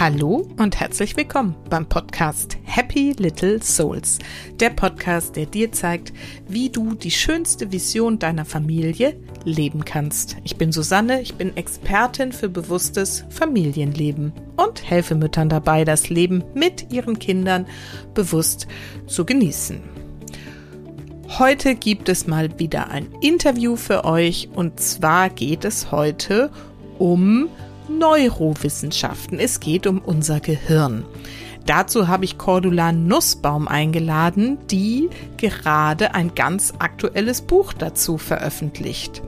Hallo und herzlich willkommen beim Podcast Happy Little Souls. Der Podcast, der dir zeigt, wie du die schönste Vision deiner Familie leben kannst. Ich bin Susanne, ich bin Expertin für bewusstes Familienleben und helfe Müttern dabei, das Leben mit ihren Kindern bewusst zu genießen. Heute gibt es mal wieder ein Interview für euch und zwar geht es heute um Neurowissenschaften. Es geht um unser Gehirn. Dazu habe ich Cordula Nussbaum eingeladen, die gerade ein ganz aktuelles Buch dazu veröffentlicht.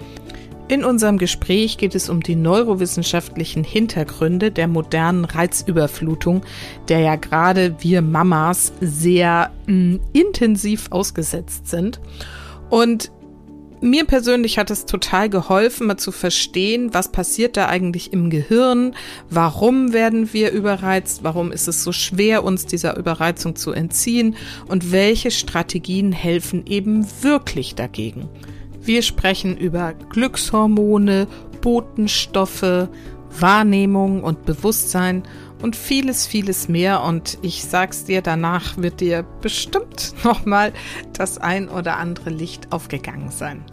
In unserem Gespräch geht es um die neurowissenschaftlichen Hintergründe der modernen Reizüberflutung, der ja gerade wir Mamas sehr mh, mm, intensiv ausgesetzt sind. Und mir persönlich hat es total geholfen, mal zu verstehen, was passiert da eigentlich im Gehirn, warum werden wir überreizt, warum ist es so schwer, uns dieser Überreizung zu entziehen und welche Strategien helfen eben wirklich dagegen. Wir sprechen über Glückshormone, Botenstoffe, Wahrnehmung und Bewusstsein und vieles, vieles mehr. Und ich sag's dir, danach wird dir bestimmt nochmal das ein oder andere Licht aufgegangen sein.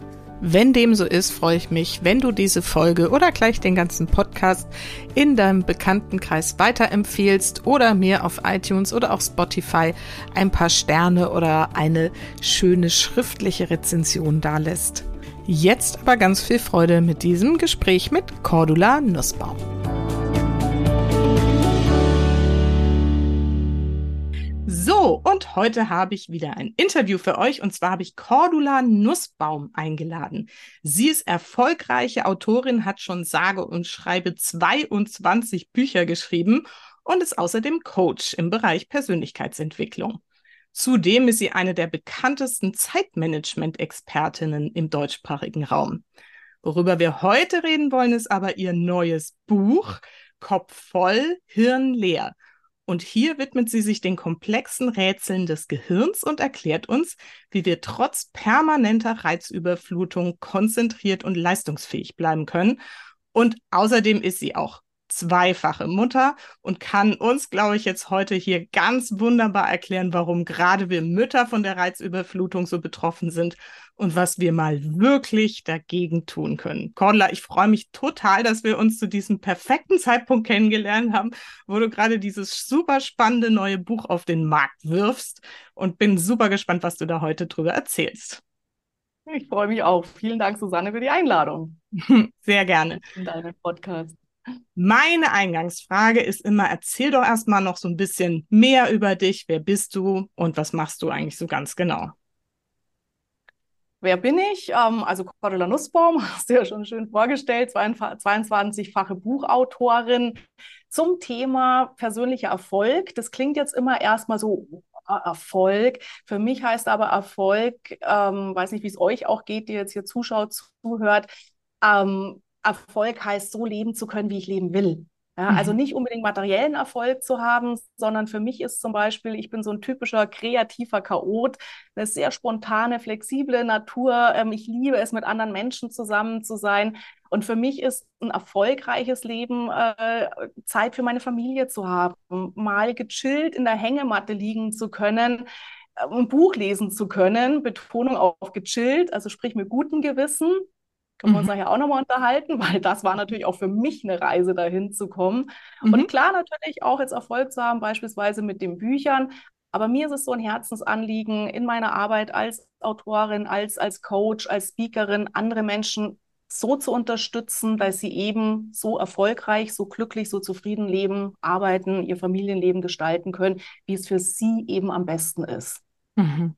Wenn dem so ist, freue ich mich, wenn du diese Folge oder gleich den ganzen Podcast in deinem Bekanntenkreis weiterempfehlst oder mir auf iTunes oder auf Spotify ein paar Sterne oder eine schöne schriftliche Rezension dalässt. Jetzt aber ganz viel Freude mit diesem Gespräch mit Cordula Nussbaum. So, und heute habe ich wieder ein Interview für euch und zwar habe ich Cordula Nussbaum eingeladen. Sie ist erfolgreiche Autorin, hat schon sage und schreibe 22 Bücher geschrieben und ist außerdem Coach im Bereich Persönlichkeitsentwicklung. Zudem ist sie eine der bekanntesten Zeitmanagement-Expertinnen im deutschsprachigen Raum. Worüber wir heute reden wollen, ist aber ihr neues Buch Kopf voll, Hirn leer. Und hier widmet sie sich den komplexen Rätseln des Gehirns und erklärt uns, wie wir trotz permanenter Reizüberflutung konzentriert und leistungsfähig bleiben können. Und außerdem ist sie auch zweifache Mutter und kann uns, glaube ich, jetzt heute hier ganz wunderbar erklären, warum gerade wir Mütter von der Reizüberflutung so betroffen sind und was wir mal wirklich dagegen tun können. Cordula, ich freue mich total, dass wir uns zu diesem perfekten Zeitpunkt kennengelernt haben, wo du gerade dieses super spannende neue Buch auf den Markt wirfst und bin super gespannt, was du da heute drüber erzählst. Ich freue mich auch. Vielen Dank, Susanne, für die Einladung. Sehr gerne. In deinen Podcast. Meine Eingangsfrage ist immer, erzähl doch erstmal noch so ein bisschen mehr über dich. Wer bist du und was machst du eigentlich so ganz genau? Wer bin ich? Ähm, also Cordula Nussbaum, hast du ja schon schön vorgestellt, 22-fache Buchautorin zum Thema persönlicher Erfolg. Das klingt jetzt immer erstmal so äh, Erfolg. Für mich heißt aber Erfolg, ähm, weiß nicht, wie es euch auch geht, die jetzt hier zuschaut, zuhört, ähm, Erfolg heißt, so leben zu können, wie ich leben will. Ja, also mhm. Nicht unbedingt materiellen Erfolg zu haben, sondern für mich ist zum Beispiel, ich bin so ein typischer kreativer Chaot, eine sehr spontane, flexible Natur. Ähm, ich liebe es, mit anderen Menschen zusammen zu sein. Und für mich ist ein erfolgreiches Leben äh, Zeit für meine Familie zu haben, mal gechillt in der Hängematte liegen zu können, äh, ein Buch lesen zu können, Betonung auf gechillt, also sprich mit gutem Gewissen, können wir uns mhm. nachher auch nochmal unterhalten, weil das war natürlich auch für mich eine Reise, dahin zu kommen. Mhm. Und klar, natürlich auch jetzt Erfolg zu haben, beispielsweise mit den Büchern. Aber mir ist es so ein Herzensanliegen, in meiner Arbeit als Autorin, als, als Coach, als Speakerin, andere Menschen so zu unterstützen, dass sie eben so erfolgreich, so glücklich, so zufrieden leben, arbeiten, ihr Familienleben gestalten können, wie es für sie eben am besten ist. Mhm.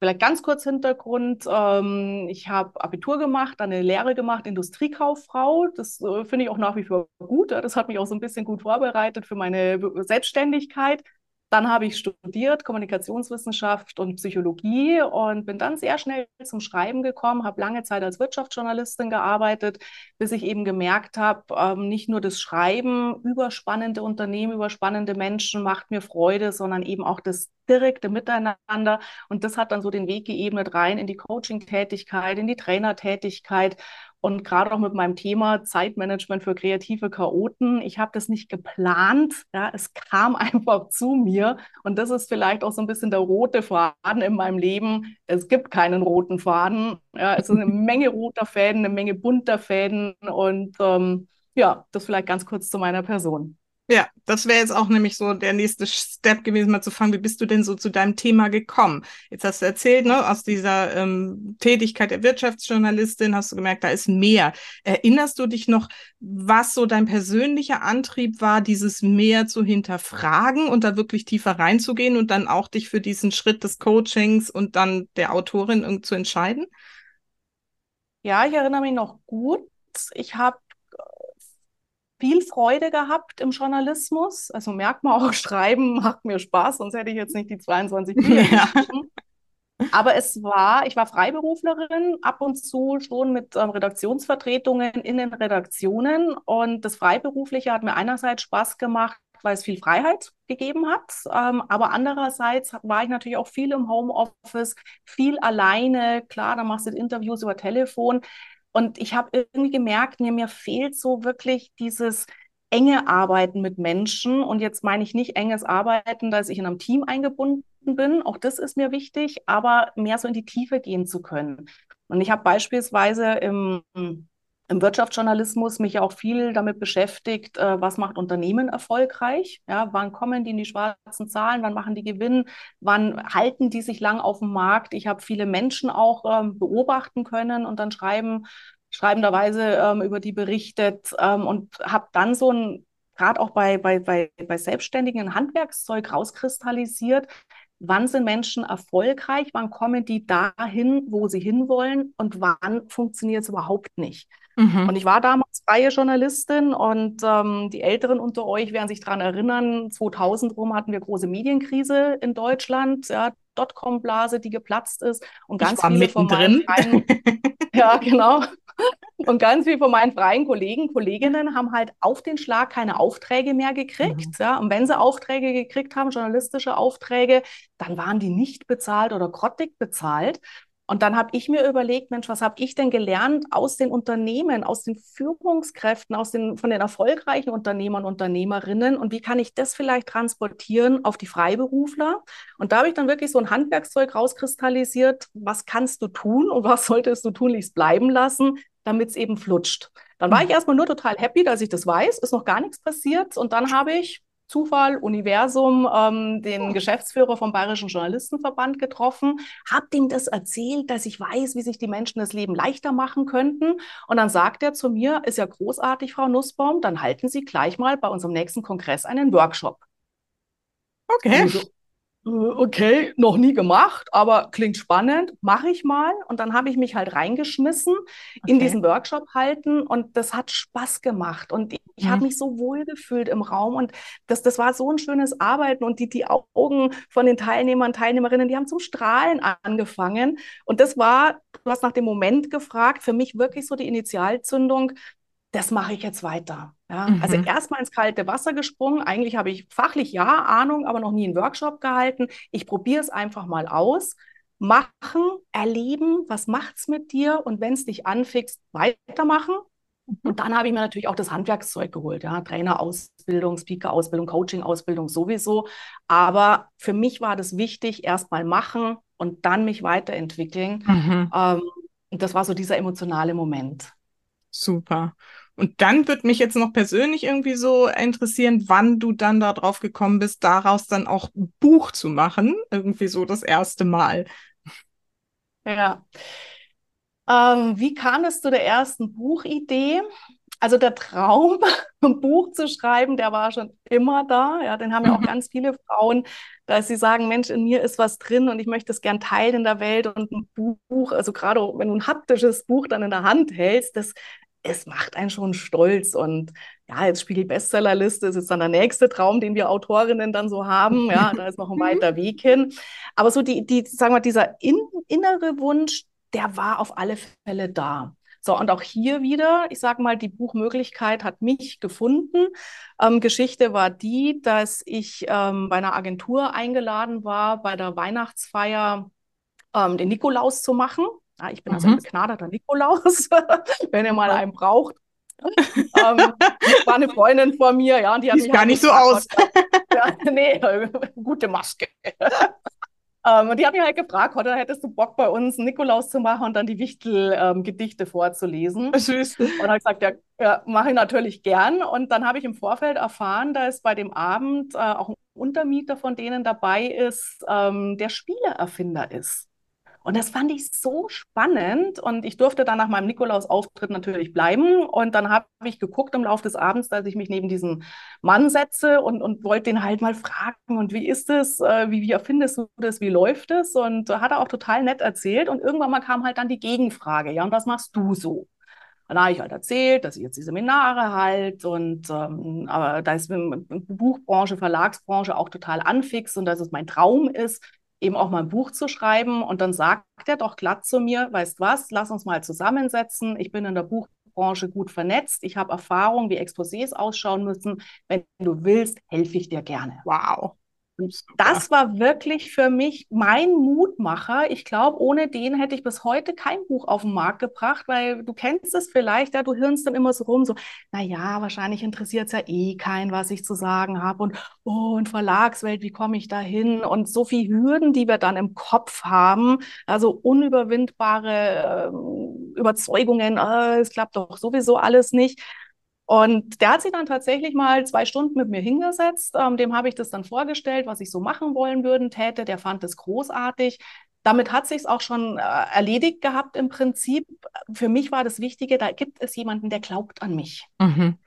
Vielleicht ganz kurz Hintergrund. Ähm, ich habe Abitur gemacht, dann eine Lehre gemacht, Industriekauffrau. Das äh, finde ich auch nach wie vor gut. Das hat mich auch so ein bisschen gut vorbereitet für meine Selbstständigkeit. Dann habe ich studiert Kommunikationswissenschaft und Psychologie und bin dann sehr schnell zum Schreiben gekommen, habe lange Zeit als Wirtschaftsjournalistin gearbeitet, bis ich eben gemerkt habe, ähm, nicht nur das Schreiben über spannende Unternehmen, über spannende Menschen macht mir Freude, sondern eben auch das direkte Miteinander. Und das hat dann so den Weg geebnet rein in die Coaching-Tätigkeit, in die Trainertätigkeit. Und gerade auch mit meinem Thema Zeitmanagement für kreative Chaoten, ich habe das nicht geplant, ja, es kam einfach zu mir. Und das ist vielleicht auch so ein bisschen der rote Faden in meinem Leben. Es gibt keinen roten Faden. Ja, es ist eine Menge roter Fäden, eine Menge bunter Fäden. Und ähm, ja, das vielleicht ganz kurz zu meiner Person. Ja, das wäre jetzt auch nämlich so der nächste Step gewesen, mal zu fragen, wie bist du denn so zu deinem Thema gekommen? Jetzt hast du erzählt, ne, aus dieser ähm, Tätigkeit der Wirtschaftsjournalistin hast du gemerkt, da ist mehr. Erinnerst du dich noch, was so dein persönlicher Antrieb war, dieses mehr zu hinterfragen und da wirklich tiefer reinzugehen und dann auch dich für diesen Schritt des Coachings und dann der Autorin zu entscheiden? Ja, ich erinnere mich noch gut. Ich habe viel Freude gehabt im Journalismus. Also merkt man auch, Schreiben macht mir Spaß, sonst hätte ich jetzt nicht die 22 Bücher ja. Aber es war, ich war Freiberuflerin, ab und zu schon mit ähm, Redaktionsvertretungen in den Redaktionen. Und das Freiberufliche hat mir einerseits Spaß gemacht, weil es viel Freiheit gegeben hat. Ähm, aber andererseits war ich natürlich auch viel im Homeoffice, viel alleine. Klar, da machst du Interviews über Telefon. Und ich habe irgendwie gemerkt, mir, mir fehlt so wirklich dieses enge Arbeiten mit Menschen. Und jetzt meine ich nicht enges Arbeiten, dass ich in einem Team eingebunden bin. Auch das ist mir wichtig, aber mehr so in die Tiefe gehen zu können. Und ich habe beispielsweise im, im Wirtschaftsjournalismus mich auch viel damit beschäftigt, äh, was macht Unternehmen erfolgreich? Ja, wann kommen die in die schwarzen Zahlen? Wann machen die Gewinn? Wann halten die sich lang auf dem Markt? Ich habe viele Menschen auch ähm, beobachten können und dann schreiben, schreibenderweise ähm, über die berichtet ähm, und habe dann so ein, gerade auch bei, bei, bei, bei Selbstständigen, ein Handwerkszeug rauskristallisiert, wann sind Menschen erfolgreich, wann kommen die dahin, wo sie hinwollen und wann funktioniert es überhaupt nicht. Mhm. Und ich war damals freie Journalistin und ähm, die Älteren unter euch werden sich daran erinnern, 2000 rum hatten wir große Medienkrise in Deutschland, ja, Dotcom-Blase, die geplatzt ist und ganz viele mittendrin. von meinen freien, ja genau und ganz viele von meinen freien Kollegen, Kolleginnen haben halt auf den Schlag keine Aufträge mehr gekriegt. Mhm. Ja? Und wenn sie Aufträge gekriegt haben, journalistische Aufträge, dann waren die nicht bezahlt oder grottig bezahlt. Und dann habe ich mir überlegt, Mensch, was habe ich denn gelernt aus den Unternehmen, aus den Führungskräften, aus den, von den erfolgreichen Unternehmern und Unternehmerinnen und wie kann ich das vielleicht transportieren auf die Freiberufler? Und da habe ich dann wirklich so ein Handwerkszeug rauskristallisiert, was kannst du tun und was solltest du tunlichst bleiben lassen, damit es eben flutscht. Dann war ich hm. erstmal nur total happy, dass ich das weiß, ist noch gar nichts passiert und dann habe ich Zufall, Universum, ähm, den Geschäftsführer vom Bayerischen Journalistenverband getroffen, habe ihm das erzählt, dass ich weiß, wie sich die Menschen das Leben leichter machen könnten. Und dann sagt er zu mir, ist ja großartig, Frau Nussbaum, dann halten Sie gleich mal bei unserem nächsten Kongress einen Workshop. Okay. Äh, okay, noch nie gemacht, aber klingt spannend, mache ich mal. Und dann habe ich mich halt reingeschmissen okay. in diesen Workshop halten und das hat Spaß gemacht. Und ich, ich mhm. habe mich so wohl gefühlt im Raum und das, das war so ein schönes Arbeiten und die, die Augen von den Teilnehmern, Teilnehmerinnen, die haben zum Strahlen angefangen. Und das war, du hast nach dem Moment gefragt, für mich wirklich so die Initialzündung, das mache ich jetzt weiter. Ja, also mhm. Also erstmal ins kalte Wasser gesprungen. Eigentlich habe ich fachlich ja Ahnung, aber noch nie einen Workshop gehalten. Ich probiere es einfach mal aus. Machen, erleben, was macht es mit dir? Und wenn es dich anfixt, weitermachen. Mhm. Und dann habe ich mir natürlich auch das Handwerkszeug geholt. Ja, Trainerausbildung, Speaker-Ausbildung, Coaching-Ausbildung sowieso. Aber für mich war das wichtig, erstmal machen und dann mich weiterentwickeln. Mhm. Ähm, und das war so dieser emotionale Moment. Super. Und dann würde mich jetzt noch persönlich irgendwie so interessieren, wann du dann darauf gekommen bist, daraus dann auch ein Buch zu machen. Irgendwie so das erste Mal. Ja. Ähm, wie kam es zu der ersten Buchidee? Also der Traum, ein Buch zu schreiben, der war schon immer da. Ja, den haben ja auch mhm. ganz viele Frauen, dass sie sagen, Mensch, in mir ist was drin und ich möchte es gern teilen in der Welt. Und ein Buch, also gerade wenn du ein haptisches Buch dann in der Hand hältst, das es macht einen schon stolz. Und ja, jetzt Spiegel Bestsellerliste ist jetzt dann der nächste Traum, den wir Autorinnen dann so haben. Ja, da ist noch ein mhm. weiter Weg hin. Aber so die, die, sagen wir, dieser in, innere Wunsch, der war auf alle Fälle da. So, und auch hier wieder, ich sage mal, die Buchmöglichkeit hat mich gefunden. Ähm, Geschichte war die, dass ich ähm, bei einer Agentur eingeladen war, bei der Weihnachtsfeier ähm, den Nikolaus zu machen. Ja, ich bin also ein Mhm. begnadeter Nikolaus, wenn ihr mal einen braucht. ähm, war eine Freundin von mir, ja, und die hat Sieht mich gar halt nicht so aus. ja, nee, gute Maske. Ähm, und die hat mich halt gefragt, heute hättest du Bock bei uns einen Nikolaus zu machen und dann die Wichtel-Gedichte vorzulesen. Süß. Und habe ich gesagt, ja, ja mache ich natürlich gern. Und dann habe ich im Vorfeld erfahren, dass bei dem Abend äh, auch ein Untermieter von denen dabei ist, ähm, der Spieleerfinder ist. Und das fand ich so spannend und ich durfte dann nach meinem Nikolaus-Auftritt natürlich bleiben. Und dann habe ich geguckt im Laufe des Abends, dass ich mich neben diesen Mann setze und, und wollte den halt mal fragen, und wie ist es, äh, wie, wie erfindest du das, wie läuft es? Und hat er auch total nett erzählt. Und irgendwann mal kam halt dann die Gegenfrage, ja, und was machst du so? Dann habe ich halt erzählt, dass ich jetzt die Seminare halt und ähm, aber da ist Buchbranche, Verlagsbranche auch total anfix und dass es mein Traum ist, eben auch mal ein Buch zu schreiben. Und dann sagt er doch glatt zu mir, weißt was, lass uns mal zusammensetzen. Ich bin in der Buchbranche gut vernetzt. Ich habe Erfahrung, wie Exposés ausschauen müssen. Wenn du willst, helfe ich dir gerne. Wow. Das war wirklich für mich mein Mutmacher. Ich glaube, ohne den hätte ich bis heute kein Buch auf den Markt gebracht, weil du kennst es vielleicht, ja, du hirnst dann immer so rum, so, naja, wahrscheinlich interessiert es ja eh keinen, was ich zu sagen habe und, oh, und Verlagswelt, wie komme ich da hin? Und so viele Hürden, die wir dann im Kopf haben, also unüberwindbare äh, Überzeugungen, äh, es klappt doch sowieso alles nicht. Und der hat sich dann tatsächlich mal zwei Stunden mit mir hingesetzt. Ähm, dem habe ich das dann vorgestellt, was ich so machen wollen würden täte. Der fand es großartig. Damit hat sich es auch schon äh, erledigt gehabt im Prinzip. Für mich war das Wichtige, da gibt es jemanden, der glaubt an mich. Mhm.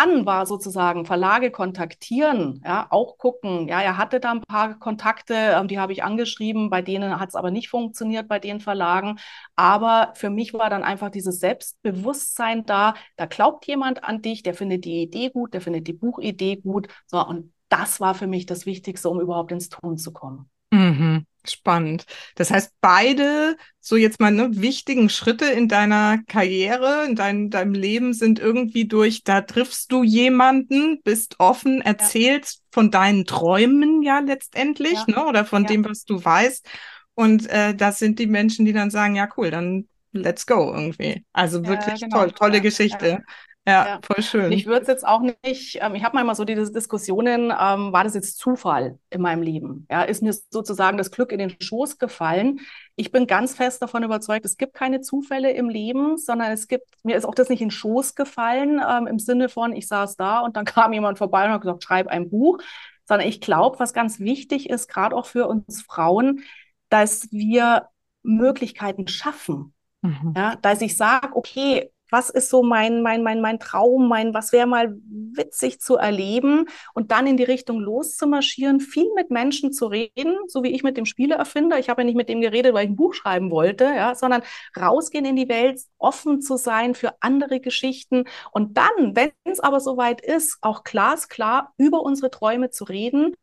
Dann war sozusagen Verlage kontaktieren, ja, auch gucken. Ja, er hatte da ein paar Kontakte, ähm, die habe ich angeschrieben, bei denen hat es aber nicht funktioniert, bei den Verlagen. Aber für mich war dann einfach dieses Selbstbewusstsein da, da glaubt jemand an dich, der findet die Idee gut, der findet die Buchidee gut. So, und das war für mich das Wichtigste, um überhaupt ins Tun zu kommen. Mhm. Spannend. Das heißt, beide so jetzt mal ne, wichtigen Schritte in deiner Karriere, in dein, deinem Leben sind irgendwie durch, da triffst du jemanden, bist offen, erzählst ja. von deinen Träumen ja letztendlich, ja. ne, oder von ja. dem, was du weißt. Und äh, das sind die Menschen, die dann sagen, ja, cool, dann let's go irgendwie. Also wirklich genau. toll, tolle Geschichte. Ja, ja, voll schön. Ich würde es jetzt auch nicht, ähm, ich habe manchmal so diese Diskussionen, ähm, war das jetzt Zufall in meinem Leben? Ja, ist mir sozusagen das Glück in den Schoß gefallen? Ich bin ganz fest davon überzeugt, es gibt keine Zufälle im Leben, sondern es gibt, mir ist auch das nicht in den Schoß gefallen, ähm, im Sinne von, ich saß da und dann kam jemand vorbei und hat gesagt, schreib ein Buch, sondern ich glaube, was ganz wichtig ist, gerade auch für uns Frauen, dass wir Möglichkeiten schaffen. Mhm. Ja, dass ich sage, okay, was ist so mein, mein, mein, mein Traum, mein, was wäre mal witzig zu erleben und dann in die Richtung loszumarschieren, viel mit Menschen zu reden, so wie ich mit dem Spieleerfinder. Ich habe ja nicht mit dem geredet, weil ich ein Buch schreiben wollte, ja, sondern rausgehen in die Welt, offen zu sein für andere Geschichten und dann, wenn es aber soweit ist, auch glasklar über unsere Träume zu reden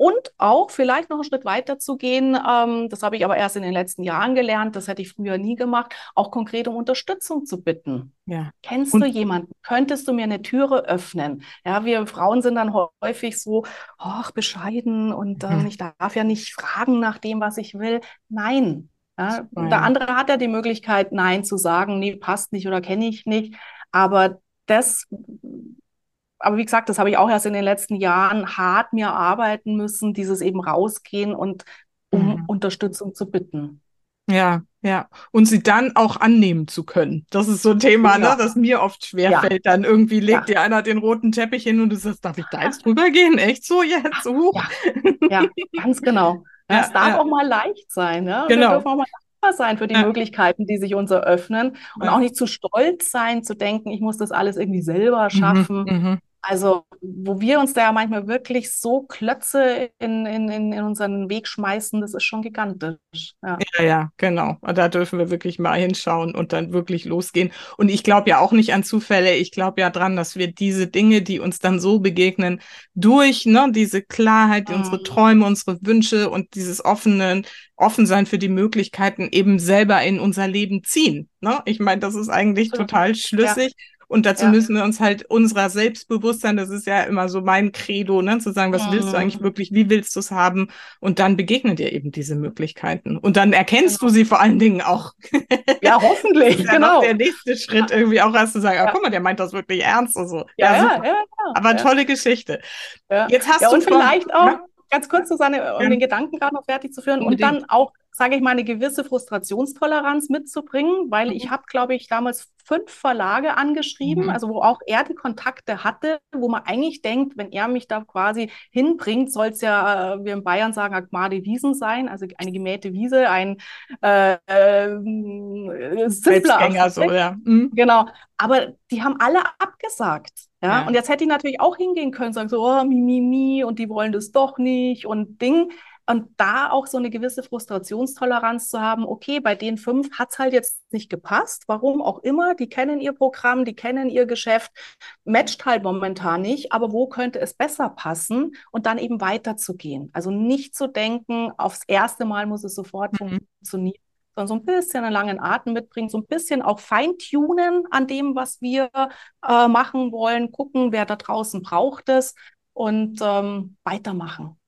und auch vielleicht noch einen Schritt weiter zu gehen, ähm, das habe ich aber erst in den letzten Jahren gelernt, das hätte ich früher nie gemacht, auch konkret um Unterstützung zu bitten. Ja. Kennst und du jemanden? Könntest du mir eine Türe öffnen? Ja, wir Frauen sind dann häufig so, ach, bescheiden und ähm, mhm. ich darf ja nicht fragen nach dem, was ich will. Nein. Ja, der andere hat ja die Möglichkeit, Nein zu sagen, nee, passt nicht oder kenne ich nicht. Aber das aber wie gesagt, das habe ich auch erst in den letzten Jahren hart mir arbeiten müssen, dieses eben rausgehen und um mhm. Unterstützung zu bitten. Ja, ja. Und sie dann auch annehmen zu können. Das ist so ein Thema, ja. ne, das mir oft schwerfällt. Ja. Dann irgendwie legt ja. dir einer den roten Teppich hin und du sagst, darf ich da jetzt drüber gehen? Echt so jetzt? Uh. Ja. ganz genau. es darf auch mal leicht sein. Ne? Genau. Wir dürfen auch mal dankbar sein für die Möglichkeiten, die sich uns eröffnen. Und auch nicht zu stolz sein, zu denken, ich muss das alles irgendwie selber schaffen. Mhm, mh. Also, wo wir uns da ja manchmal wirklich so Klötze in, in, in unseren Weg schmeißen, das ist schon gigantisch. Ja, ja, ja genau. Da dürfen wir wirklich mal hinschauen und dann wirklich losgehen. Und ich glaube ja auch nicht an Zufälle. Ich glaube ja dran, dass wir diese Dinge, die uns dann so begegnen, durch ne, diese Klarheit, mhm. unsere Träume, unsere Wünsche und dieses offene, offen sein für die Möglichkeiten eben selber in unser Leben ziehen. Ne? Ich meine, das ist eigentlich total schlüssig. Ja. Und dazu ja. müssen wir uns halt unserer Selbstbewusstsein, das ist ja immer so mein Credo, ne, zu sagen, was mhm. willst du eigentlich mhm. wirklich, wie willst du es haben? Und dann begegnen dir eben diese Möglichkeiten. Und dann erkennst genau. du sie vor allen Dingen auch. Ja, hoffentlich, ja genau. Der nächste Schritt irgendwie auch erst zu sagen, ja. oh, guck mal, der meint das wirklich ernst und so. Ja, ja, ja, Aber tolle Geschichte. Jetzt hast du und vielleicht auch, ganz kurz, Susanne, um den Gedanken gerade noch fertig zu führen Unbedingt. und dann auch sage ich mal, eine gewisse Frustrationstoleranz mitzubringen, weil mhm. ich habe, glaube ich, damals fünf Verlage angeschrieben, mhm. also wo auch er die Kontakte hatte, wo man eigentlich denkt, wenn er mich da quasi hinbringt, soll es ja, äh, wir in Bayern sagen, Agmade Wiesen sein, also eine gemähte Wiese, ein äh, äh, simpler so, ja. Mhm. Genau. Aber die haben alle abgesagt. Ja? ja? und jetzt hätte ich natürlich auch hingehen können, sagen so, oh, mi, mi, mi, und die wollen das doch nicht und Ding. Und da auch so eine gewisse Frustrationstoleranz zu haben, okay, bei den fünf hat es halt jetzt nicht gepasst, warum auch immer, die kennen ihr Programm, die kennen ihr Geschäft, matcht halt momentan nicht, aber wo könnte es besser passen und dann eben weiterzugehen. Also nicht zu denken, aufs erste Mal muss es sofort mhm. funktionieren, sondern so ein bisschen einen langen Atem mitbringen, so ein bisschen auch feintunen an dem, was wir äh, machen wollen, gucken, wer da draußen braucht es und ähm, weitermachen.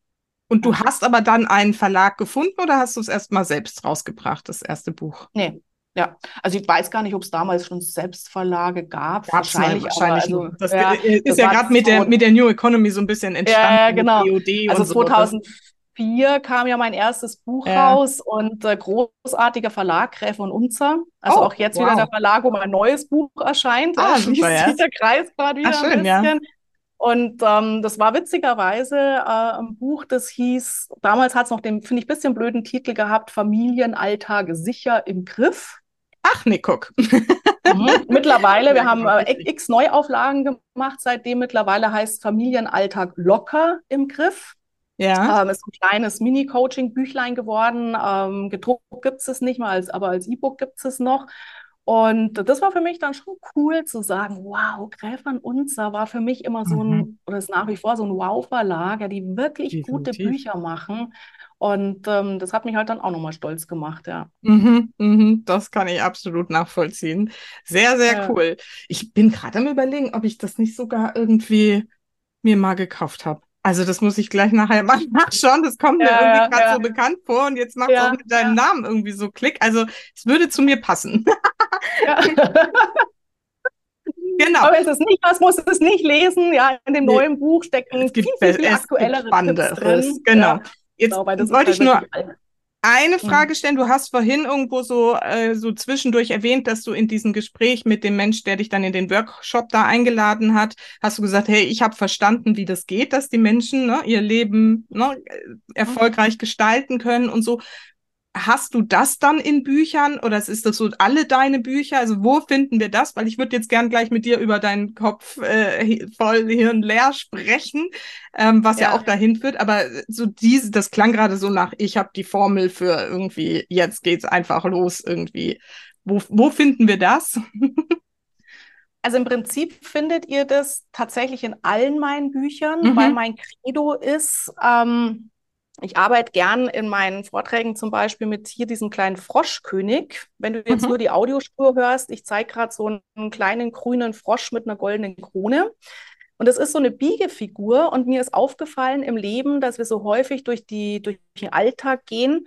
Und du hast aber dann einen Verlag gefunden oder hast du es erstmal selbst rausgebracht, das erste Buch? Nee. Ja, also ich weiß gar nicht, ob es damals schon Selbstverlage gab. Gab's wahrscheinlich. wahrscheinlich also, das ja, ist das ja gerade mit der, mit der New Economy so ein bisschen entstanden. Ja, genau. also 2004 kam ja mein erstes Buch ja. raus und äh, großartiger Verlag, Gräfe und Unzer. Also oh, auch jetzt wow. wieder der Verlag, wo mein neues Buch erscheint. Ah, da super, ja. der Kreis gerade wieder Ach, schön, ein bisschen. Ja. Und ähm, das war witzigerweise äh, ein Buch, das hieß, damals hat es noch den, finde ich, bisschen blöden Titel gehabt, Familienalltag sicher im Griff. Ach, nee, guck. Mhm. Mittlerweile, wir haben äh, x Neuauflagen gemacht, seitdem mittlerweile heißt Familienalltag locker im Griff. Ja. Ähm, ist ein kleines Mini-Coaching-Büchlein geworden. Ähm, gedruckt gibt es nicht mal, als, aber als E-Book gibt es noch. Und das war für mich dann schon cool zu sagen, wow, Gräfern Unzer war für mich immer so ein, mhm. oder ist nach wie vor so ein Wow-Verlag, die wirklich Definitiv. gute Bücher machen. Und ähm, das hat mich halt dann auch nochmal stolz gemacht, ja. Mhm, mhm, das kann ich absolut nachvollziehen. Sehr, sehr ja. cool. Ich bin gerade am überlegen, ob ich das nicht sogar irgendwie mir mal gekauft habe. Also das muss ich gleich nachher mal nachschauen. Das kommt mir ja, irgendwie gerade ja. so bekannt vor und jetzt macht es auch mit deinem Namen irgendwie so Klick. Also es würde zu mir passen. genau. Aber es ist nicht, was muss es nicht lesen. Ja, in dem nee. neuen Buch stecken es gibt viel, viel, aktuellere Tipps drin. Genau. Jetzt genau, wollte ich nur eine mhm. Frage stellen. Du hast vorhin irgendwo so, äh, so zwischendurch erwähnt, dass du in diesem Gespräch mit dem Mensch, der dich dann in den Workshop da eingeladen hat, hast du gesagt, hey, ich habe verstanden, wie das geht, dass die Menschen ne, ihr Leben ne, erfolgreich gestalten können und so hast du das dann in Büchern oder ist das so alle deine Bücher? Also wo finden wir das? Weil ich würde jetzt gern gleich mit dir über deinen Kopf äh, voll Hirn leer sprechen, ähm, was ja. ja. auch dahin führt. Aber so diese, das klang gerade so nach, ich habe die Formel für irgendwie, jetzt geht's einfach los irgendwie. Wo, wo finden wir das? Also im Prinzip findet ihr das tatsächlich in allen meinen Büchern, mhm. weil mein Credo ist, ähm, ich arbeite gern in meinen Vorträgen zum Beispiel mit hier diesem kleinen Froschkönig. Wenn du jetzt mhm. nur die Audiospur hörst, ich zeige gerade so einen kleinen grünen Frosch mit einer goldenen Krone. Und das ist so eine Biegefigur. Und mir ist aufgefallen im Leben, dass wir so häufig durch, die, durch den Alltag gehen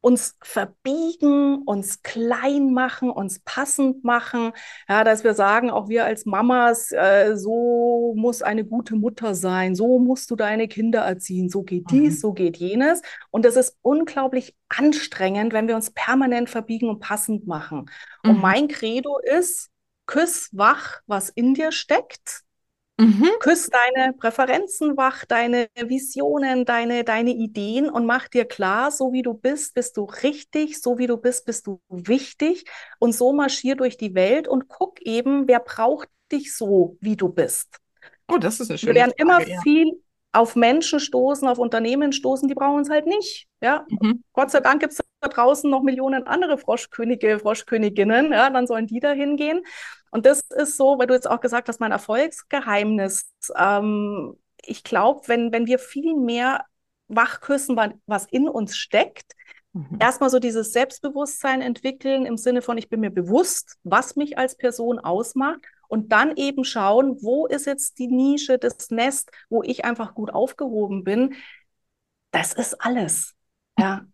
uns verbiegen, uns klein machen, uns passend machen, ja, dass wir sagen, auch wir als Mamas, äh, so muss eine gute Mutter sein, so musst du deine Kinder erziehen, so geht dies, mhm. so geht jenes. Und das ist unglaublich anstrengend, wenn wir uns permanent verbiegen und passend machen. Mhm. Und mein Credo ist, küss wach, was in dir steckt Mhm. Küss deine Präferenzen wach, deine Visionen, deine, deine Ideen und mach dir klar, so wie du bist, bist du richtig, so wie du bist, bist du wichtig. Und so marschier durch die Welt und guck eben, wer braucht dich so, wie du bist. Oh, das ist eine schöne Wir werden Frage, immer ja. viel auf Menschen stoßen, auf Unternehmen stoßen, die brauchen es halt nicht. Ja, mhm. Gott sei Dank gibt es da draußen noch Millionen andere Froschkönige, Froschköniginnen. Ja, dann sollen die da hingehen. Und das ist so, weil du jetzt auch gesagt hast, mein Erfolgsgeheimnis. Ähm, ich glaube, wenn, wenn wir viel mehr wachküssen, was in uns steckt, mhm. erstmal so dieses Selbstbewusstsein entwickeln im Sinne von, ich bin mir bewusst, was mich als Person ausmacht und dann eben schauen, wo ist jetzt die Nische, das Nest, wo ich einfach gut aufgehoben bin. Das ist alles. Ja.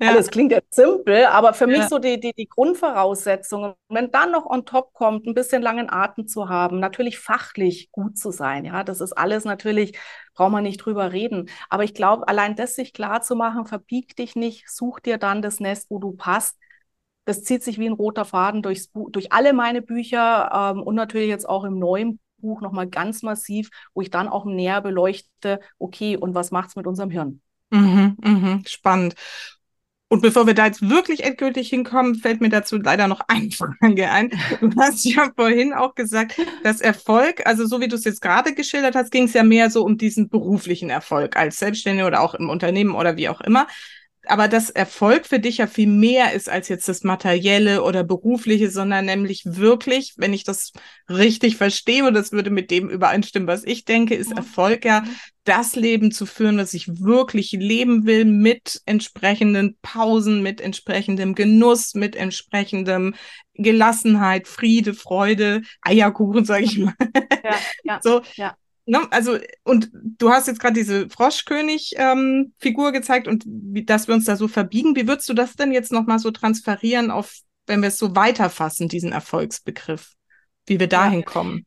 Ja. Das klingt jetzt simpel, aber für mich so die, die, die Grundvoraussetzungen, wenn dann noch on top kommt, ein bisschen langen Atem zu haben, natürlich fachlich gut zu sein, ja, das ist alles natürlich, braucht man nicht drüber reden. Aber ich glaube, allein das sich klar zu machen, verbieg dich nicht, such dir dann das Nest, wo du passt. Das zieht sich wie ein roter Faden durchs durch alle meine Bücher ähm, und natürlich jetzt auch im neuen Buch nochmal ganz massiv, wo ich dann auch näher beleuchte, okay, und was macht's mit unserem Hirn? Mhm, mhm, spannend. Und bevor wir da jetzt wirklich endgültig hinkommen, fällt mir dazu leider noch eine Frage ein. Du hast ja vorhin auch gesagt, dass Erfolg, also so wie du es jetzt gerade geschildert hast, ging es ja mehr so um diesen beruflichen Erfolg als Selbstständige oder auch im Unternehmen oder wie auch immer aber dass Erfolg für dich ja viel mehr ist als jetzt das Materielle oder Berufliche, sondern nämlich wirklich, wenn ich das richtig verstehe, und das würde mit dem übereinstimmen, was ich denke, ist Erfolg ja, mhm. das Leben zu führen, was ich wirklich leben will, mit entsprechenden Pausen, mit entsprechendem Genuss, mit entsprechendem Gelassenheit, Friede, Freude, Eierkuchen, sage ich mal. Ja, ja, so, ja ne, also, und du hast jetzt gerade diese Froschkönig-Figur ähm, gezeigt und wie, dass wir uns da so verbiegen. Wie würdest du das denn jetzt nochmal so transferieren auf, wenn wir es so weiterfassen, diesen Erfolgsbegriff, wie wir dahin ja. kommen?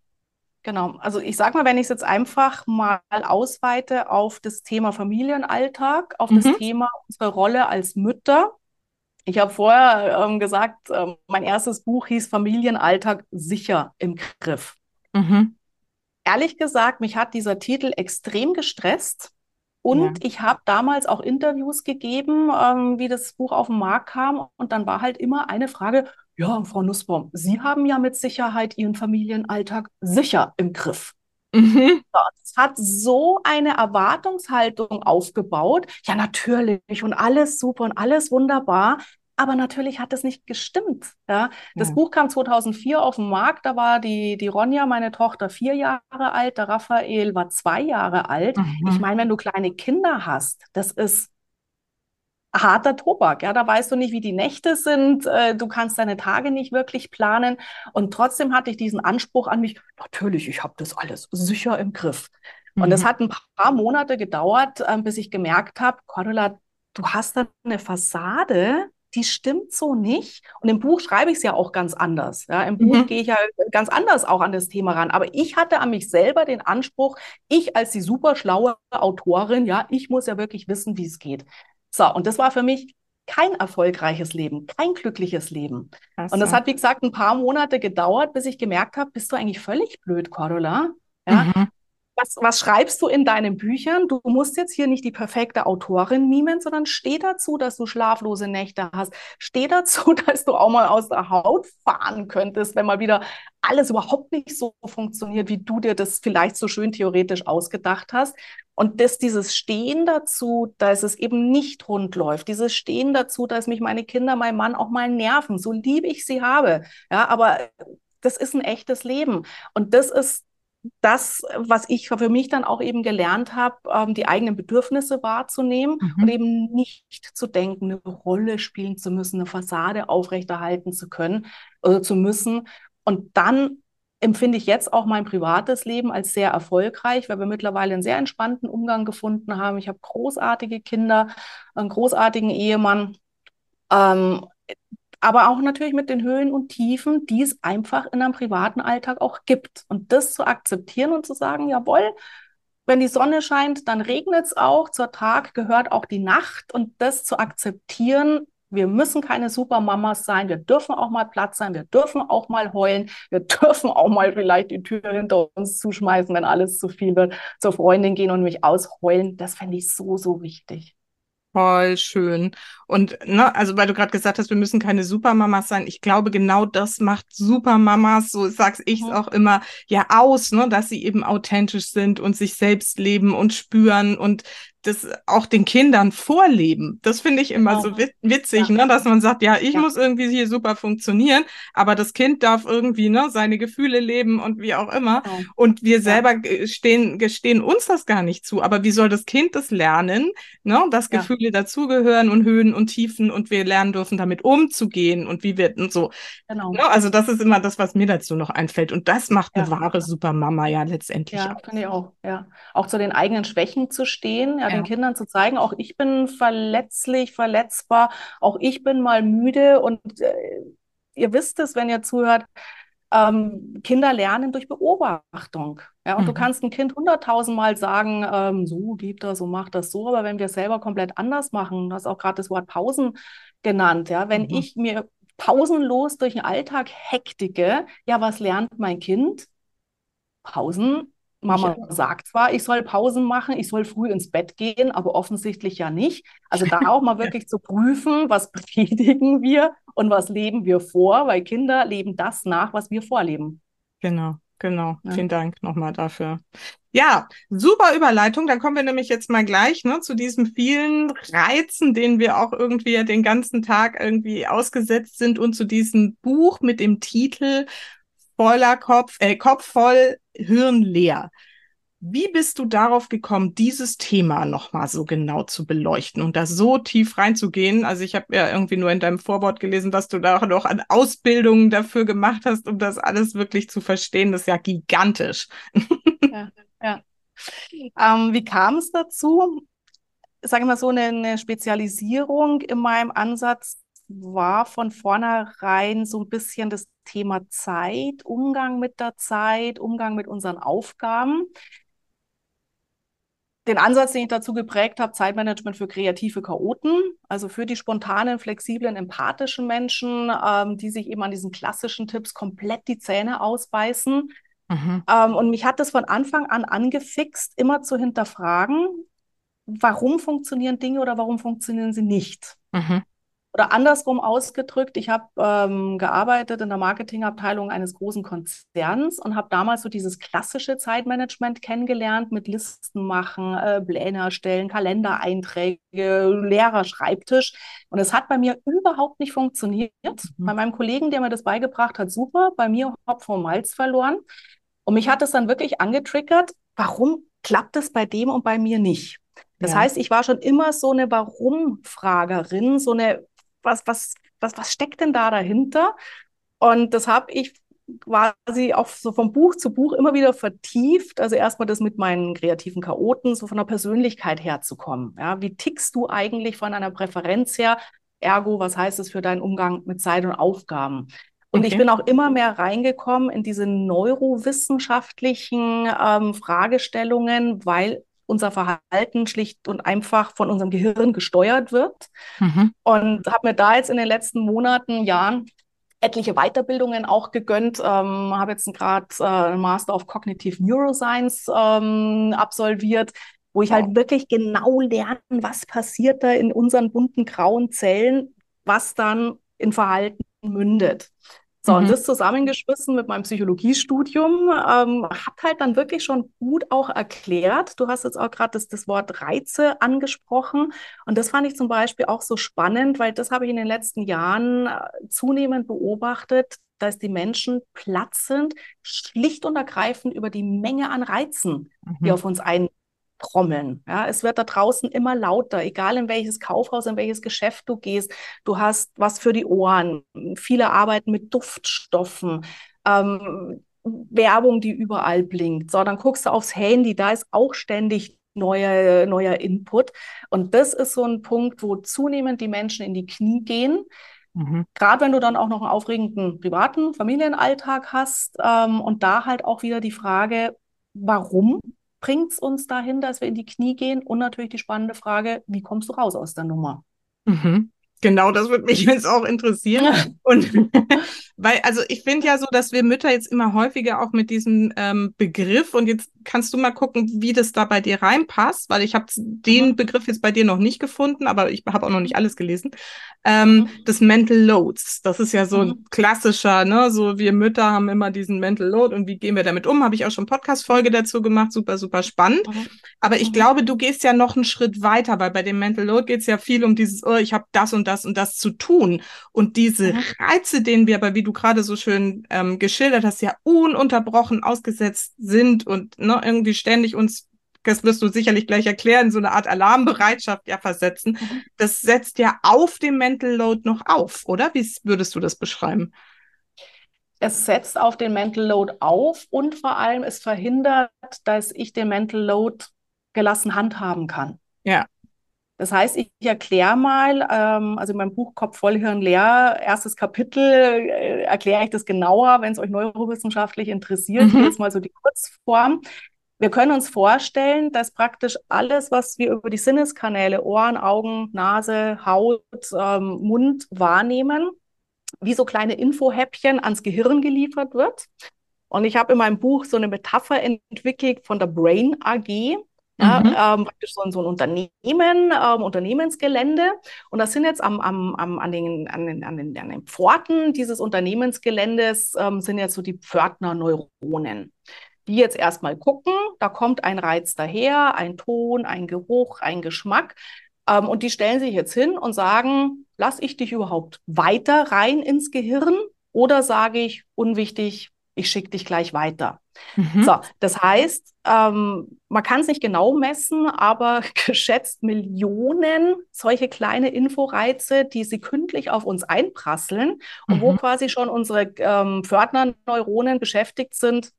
Genau, also ich sag mal, wenn ich es jetzt einfach mal ausweite auf das Thema Familienalltag, auf mhm. das Thema unsere Rolle als Mütter. Ich habe vorher ähm, gesagt, ähm, mein erstes Buch hieß Familienalltag sicher im Griff. Mhm ehrlich gesagt, mich hat dieser Titel extrem gestresst. Und ja. ich habe damals auch Interviews gegeben, ähm, wie das Buch auf den Markt kam. Und dann war halt immer eine Frage, ja, Frau Nussbaum, Sie haben ja mit Sicherheit Ihren Familienalltag sicher im Griff. Mhm. Es hat so eine Erwartungshaltung aufgebaut. Ja, natürlich und alles super und alles wunderbar. Aber natürlich hat das nicht gestimmt. Ja? Das ja. Buch kam 2004 auf den Markt. Da war die, die Ronja, meine Tochter, vier Jahre alt. Der Raphael war zwei Jahre alt. Mhm. Ich meine, wenn du kleine Kinder hast, das ist harter Tobak. Ja, da weißt du nicht, wie die Nächte sind. Äh, du kannst deine Tage nicht wirklich planen. Und trotzdem hatte ich diesen Anspruch an mich. Natürlich, ich habe das alles sicher im Griff. Mhm. Und es hat ein paar Monate gedauert, ähm, bis ich gemerkt habe, Cordula, du hast da eine Fassade, die stimmt so nicht. Und im Buch schreibe ich es ja auch ganz anders. Ja, Im Buch mhm. gehe ich ja ganz anders auch an das Thema ran. Aber ich hatte an mich selber den Anspruch, ich als die super schlaue Autorin, ja, ich muss ja wirklich wissen, wie es geht. So, und das war für mich kein erfolgreiches Leben, kein glückliches Leben. So. Und das hat, wie gesagt, ein paar Monate gedauert, bis ich gemerkt habe, bist du eigentlich völlig blöd, Cordula? Ja, mhm was, was schreibst du in deinen Büchern? Du musst jetzt hier nicht die perfekte Autorin mimen, sondern steh dazu, dass du schlaflose Nächte hast. Steh dazu, dass du auch mal aus der Haut fahren könntest, wenn mal wieder alles überhaupt nicht so funktioniert, wie du dir das vielleicht so schön theoretisch ausgedacht hast. Und das, dieses Stehen dazu, dass es eben nicht rund läuft, dieses Stehen dazu, dass mich meine Kinder, mein Mann auch mal nerven, so lieb ich sie habe. Ja, aber das ist ein echtes Leben. Und das ist das, was ich für mich dann auch eben gelernt habe, ähm, die eigenen Bedürfnisse wahrzunehmen mhm. und eben nicht zu denken, eine Rolle spielen zu müssen, eine Fassade aufrechterhalten zu können oder zu müssen. Und dann empfinde ich jetzt auch mein privates Leben als sehr erfolgreich, weil wir mittlerweile einen sehr entspannten Umgang gefunden haben. Ich habe großartige Kinder, einen großartigen Ehemann. Ähm, aber auch natürlich mit den Höhen und Tiefen, die es einfach in einem privaten Alltag auch gibt. Und das zu akzeptieren und zu sagen, jawohl, wenn die Sonne scheint, dann regnet es auch. Zur Tag gehört auch die Nacht. Und das zu akzeptieren, wir müssen keine Supermamas sein. Wir dürfen auch mal Platz sein. Wir dürfen auch mal heulen. Wir dürfen auch mal vielleicht die Tür hinter uns zuschmeißen, wenn alles zu viel wird. Zur Freundin gehen und mich ausheulen. Das fände ich so, so wichtig. Voll schön. Und ne, also weil du gerade gesagt hast, wir müssen keine Supermamas sein. Ich glaube, genau das macht Supermamas, so sag's ich mhm. auch immer, ja aus, ne, dass sie eben authentisch sind und sich selbst leben und spüren und das auch den Kindern vorleben. Das finde ich immer genau. so witzig, ja. ne? dass man sagt, ja, ich ja. muss irgendwie hier super funktionieren, aber das Kind darf irgendwie ne, seine Gefühle leben und wie auch immer. Und wir selber ja. stehen, gestehen uns das gar nicht zu. Aber wie soll das Kind das lernen, ne? dass Gefühle dazugehören und Höhen und Tiefen und wir lernen dürfen, damit umzugehen und wie wir und so. Genau. Ne? Also das ist immer das, was mir dazu noch einfällt. Und das macht eine wahre Supermama ja letztendlich. Ja, finde ich auch. Ja. Auch zu den eigenen Schwächen zu stehen, ja, den Kindern zu zeigen, auch ich bin verletzlich, verletzbar, auch ich bin mal müde und äh, ihr wisst es, wenn ihr zuhört, ähm, Kinder lernen durch Beobachtung. Ja, und mhm. du kannst ein Kind hunderttausendmal sagen, ähm, so liebt er, so macht das so, aber wenn wir es selber komplett anders machen, du hast auch gerade das Wort Pausen genannt, ja, wenn mhm. ich mir pausenlos durch den Alltag hektige, ja, was lernt mein Kind? Pausen Mama sagt zwar, ich soll Pausen machen, ich soll früh ins Bett gehen, aber offensichtlich ja nicht. Also da auch mal wirklich zu prüfen, was predigen wir und was leben wir vor, weil Kinder leben das nach, was wir vorleben. Genau, genau. Ja. Vielen Dank nochmal dafür. Ja, super Überleitung. Dann kommen wir nämlich jetzt mal gleich ne, zu diesen vielen Reizen, denen wir auch irgendwie den ganzen Tag irgendwie ausgesetzt sind und zu diesem Buch mit dem Titel voller Kopf, äh, Kopf voll, Hirn leer. Wie bist du darauf gekommen, dieses Thema nochmal so genau zu beleuchten und da so tief reinzugehen? Also ich habe ja irgendwie nur in deinem Vorwort gelesen, dass du da noch an Ausbildungen dafür gemacht hast, um das alles wirklich zu verstehen. Das ist ja gigantisch. Ja, ja. Ähm, wie kam es dazu? Sagen wir mal so eine, eine Spezialisierung in meinem Ansatz war von vornherein so ein bisschen das Thema Zeit, Umgang mit der Zeit, Umgang mit unseren Aufgaben. Den Ansatz, den ich dazu geprägt habe, Zeitmanagement für kreative Chaoten, also für die spontanen, flexiblen, empathischen Menschen, ähm, die sich eben an diesen klassischen Tipps komplett die Zähne ausbeißen. Mhm. Ähm, und mich hat das von Anfang an angefixt, immer zu hinterfragen, warum funktionieren Dinge oder warum funktionieren sie nicht. Mhm. Oder andersrum ausgedrückt, ich habe ähm, gearbeitet in der Marketingabteilung eines großen Konzerns und habe damals so dieses klassische Zeitmanagement kennengelernt mit Listen machen, äh, Pläne erstellen, Kalendereinträge, leerer Schreibtisch. Und es hat bei mir überhaupt nicht funktioniert. Mhm. Bei meinem Kollegen, der mir das beigebracht hat, super. Bei mir Hopf vom Malz verloren. Und mich hat es dann wirklich angetriggert, warum klappt es bei dem und bei mir nicht? Das ja. heißt, ich war schon immer so eine Warum-Fragerin, so eine was, was, was, was steckt denn da dahinter? Und das habe ich quasi auch so vom Buch zu Buch immer wieder vertieft. Also erstmal das mit meinen kreativen Chaoten, so von der Persönlichkeit herzukommen. Ja, wie tickst du eigentlich von einer Präferenz her? Ergo, was heißt es für deinen Umgang mit Zeit und Aufgaben? Und okay. ich bin auch immer mehr reingekommen in diese neurowissenschaftlichen ähm, Fragestellungen, weil unser Verhalten schlicht und einfach von unserem Gehirn gesteuert wird. Mhm. Und habe mir da jetzt in den letzten Monaten, Jahren etliche Weiterbildungen auch gegönnt. Ähm, habe jetzt gerade äh, einen Master of Cognitive Neuroscience ähm, absolviert, wo ich halt wirklich genau lerne, was passiert da in unseren bunten grauen Zellen, was dann in Verhalten mündet. So, mhm. und das zusammengeschmissen mit meinem Psychologiestudium ähm, hat halt dann wirklich schon gut auch erklärt. Du hast jetzt auch gerade das, das Wort Reize angesprochen. Und das fand ich zum Beispiel auch so spannend, weil das habe ich in den letzten Jahren äh, zunehmend beobachtet, dass die Menschen platt sind, schlicht und ergreifend über die Menge an Reizen, mhm. die auf uns ein trommeln. Ja, es wird da draußen immer lauter, egal in welches Kaufhaus, in welches Geschäft du gehst. Du hast was für die Ohren. Viele arbeiten mit Duftstoffen. Ähm, Werbung, die überall blinkt. So, dann guckst du aufs Handy, da ist auch ständig neuer, neuer Input. Und das ist so ein Punkt, wo zunehmend die Menschen in die Knie gehen. Mhm. Gerade wenn du dann auch noch einen aufregenden privaten Familienalltag hast ähm, und da halt auch wieder die Frage, warum bringt es uns dahin, dass wir in die Knie gehen? Und natürlich die spannende Frage, wie kommst du raus aus der Nummer? Mhm. Genau, das würde mich jetzt auch interessieren. Und Weil, also ich finde ja so, dass wir Mütter jetzt immer häufiger auch mit diesem ähm, Begriff und jetzt kannst du mal gucken, wie das da bei dir reinpasst, weil ich habe den mhm. Begriff jetzt bei dir noch nicht gefunden, aber ich habe auch noch nicht alles gelesen. Ähm, mhm. Das Mental Loads, das ist ja so mhm. ein klassischer, ne, so wir Mütter haben immer diesen Mental Load und wie gehen wir damit um? Habe ich auch schon Podcast-Folge dazu gemacht, super, super spannend. Mhm. Aber ich mhm. glaube, du gehst ja noch einen Schritt weiter, weil bei dem Mental Load geht es ja viel um dieses, oh, ich habe das und das und das zu tun. Und diese mhm. Reize, denen wir aber, wie du gerade so schön ähm, geschildert hast, ja ununterbrochen ausgesetzt sind und ne, irgendwie ständig uns das wirst du sicherlich gleich erklären, so eine Art Alarmbereitschaft ja versetzen. Mhm. Das setzt ja auf dem Mental Load noch auf, oder? Wie würdest du das beschreiben? Es setzt auf den Mental Load auf und vor allem es verhindert, dass ich den Mental Load gelassen handhaben kann. Ja. Das heißt, ich, erkläre mal, ähm, also in meinem Buch Kopf voll Hirn leer, erstes Kapitel, äh, erkläre ich das genauer, wenn es euch neurowissenschaftlich interessiert. Mhm. Jetzt mal so die Kurzform. Wir können uns vorstellen, dass praktisch alles, was wir über die Sinneskanäle, Ohren, Augen, Nase, Haut, ähm, Mund wahrnehmen, wie so kleine Infohäppchen ans Gehirn geliefert wird. Und ich habe in meinem Buch so eine Metapher entwickelt von der Brain AG. Ja, mhm. ähm, praktisch so, so ein Unternehmen, ähm, Unternehmensgelände. Und das sind jetzt am, am, am, an, den, an, den, an, den, an den Pforten dieses Unternehmensgeländes ähm, sind jetzt so die Pförtnerneuronen die jetzt erstmal gucken, da kommt ein Reiz daher, ein Ton, ein Geruch, ein Geschmack. Ähm, und die stellen sich jetzt hin und sagen, lass ich dich überhaupt weiter rein ins Gehirn oder sage ich, unwichtig, ich schicke dich gleich weiter. Mhm. So, das heißt, ähm, man kann es nicht genau messen, aber geschätzt Millionen solche kleine Inforeize, die sekündlich auf uns einprasseln und mhm. wo quasi schon unsere ähm, Pförtnerneuronen beschäftigt sind,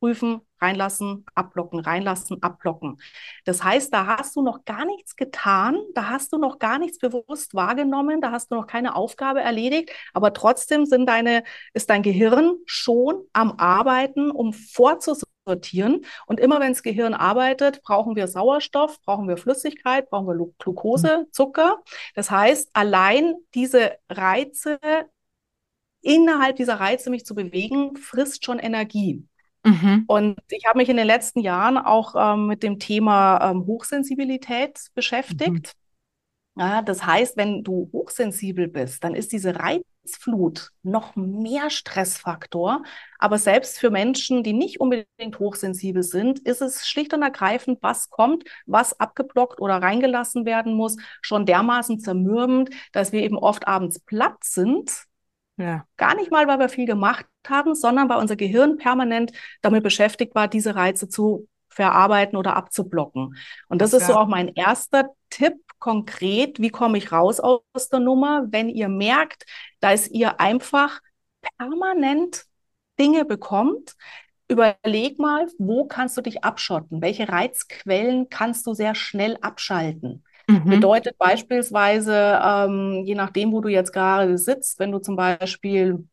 prüfen, reinlassen, ablocken, reinlassen, ablocken. Das heißt, da hast du noch gar nichts getan, da hast du noch gar nichts bewusst wahrgenommen, da hast du noch keine Aufgabe erledigt, aber trotzdem sind deine, ist dein Gehirn schon am Arbeiten, um vorzusortieren. Und immer wenn das Gehirn arbeitet, brauchen wir Sauerstoff, brauchen wir Flüssigkeit, brauchen wir Glucose, Zucker. Das heißt, allein diese Reize innerhalb dieser Reize mich zu bewegen, frisst schon Energie. Mhm. Und ich habe mich in den letzten Jahren auch ähm, mit dem Thema ähm, Hochsensibilität beschäftigt. Mhm. Ja, das heißt, wenn du hochsensibel bist, dann ist diese Reizflut noch mehr Stressfaktor. Aber selbst für Menschen, die nicht unbedingt hochsensibel sind, ist es schlicht und ergreifend, was kommt, was abgeblockt oder reingelassen werden muss, schon dermaßen zermürbend, dass wir eben oft abends platt sind ja. Gar nicht mal, weil wir viel gemacht haben, sondern weil unser Gehirn permanent damit beschäftigt war, diese Reize zu verarbeiten oder abzublocken. Und das ja. ist so auch mein erster Tipp konkret. Wie komme ich raus aus der Nummer? Wenn ihr merkt, dass ihr einfach permanent Dinge bekommt, überleg mal, wo kannst du dich abschotten? Welche Reizquellen kannst du sehr schnell abschalten? Mhm. Bedeutet beispielsweise, ähm, je nachdem, wo du jetzt gerade sitzt, wenn du zum Beispiel,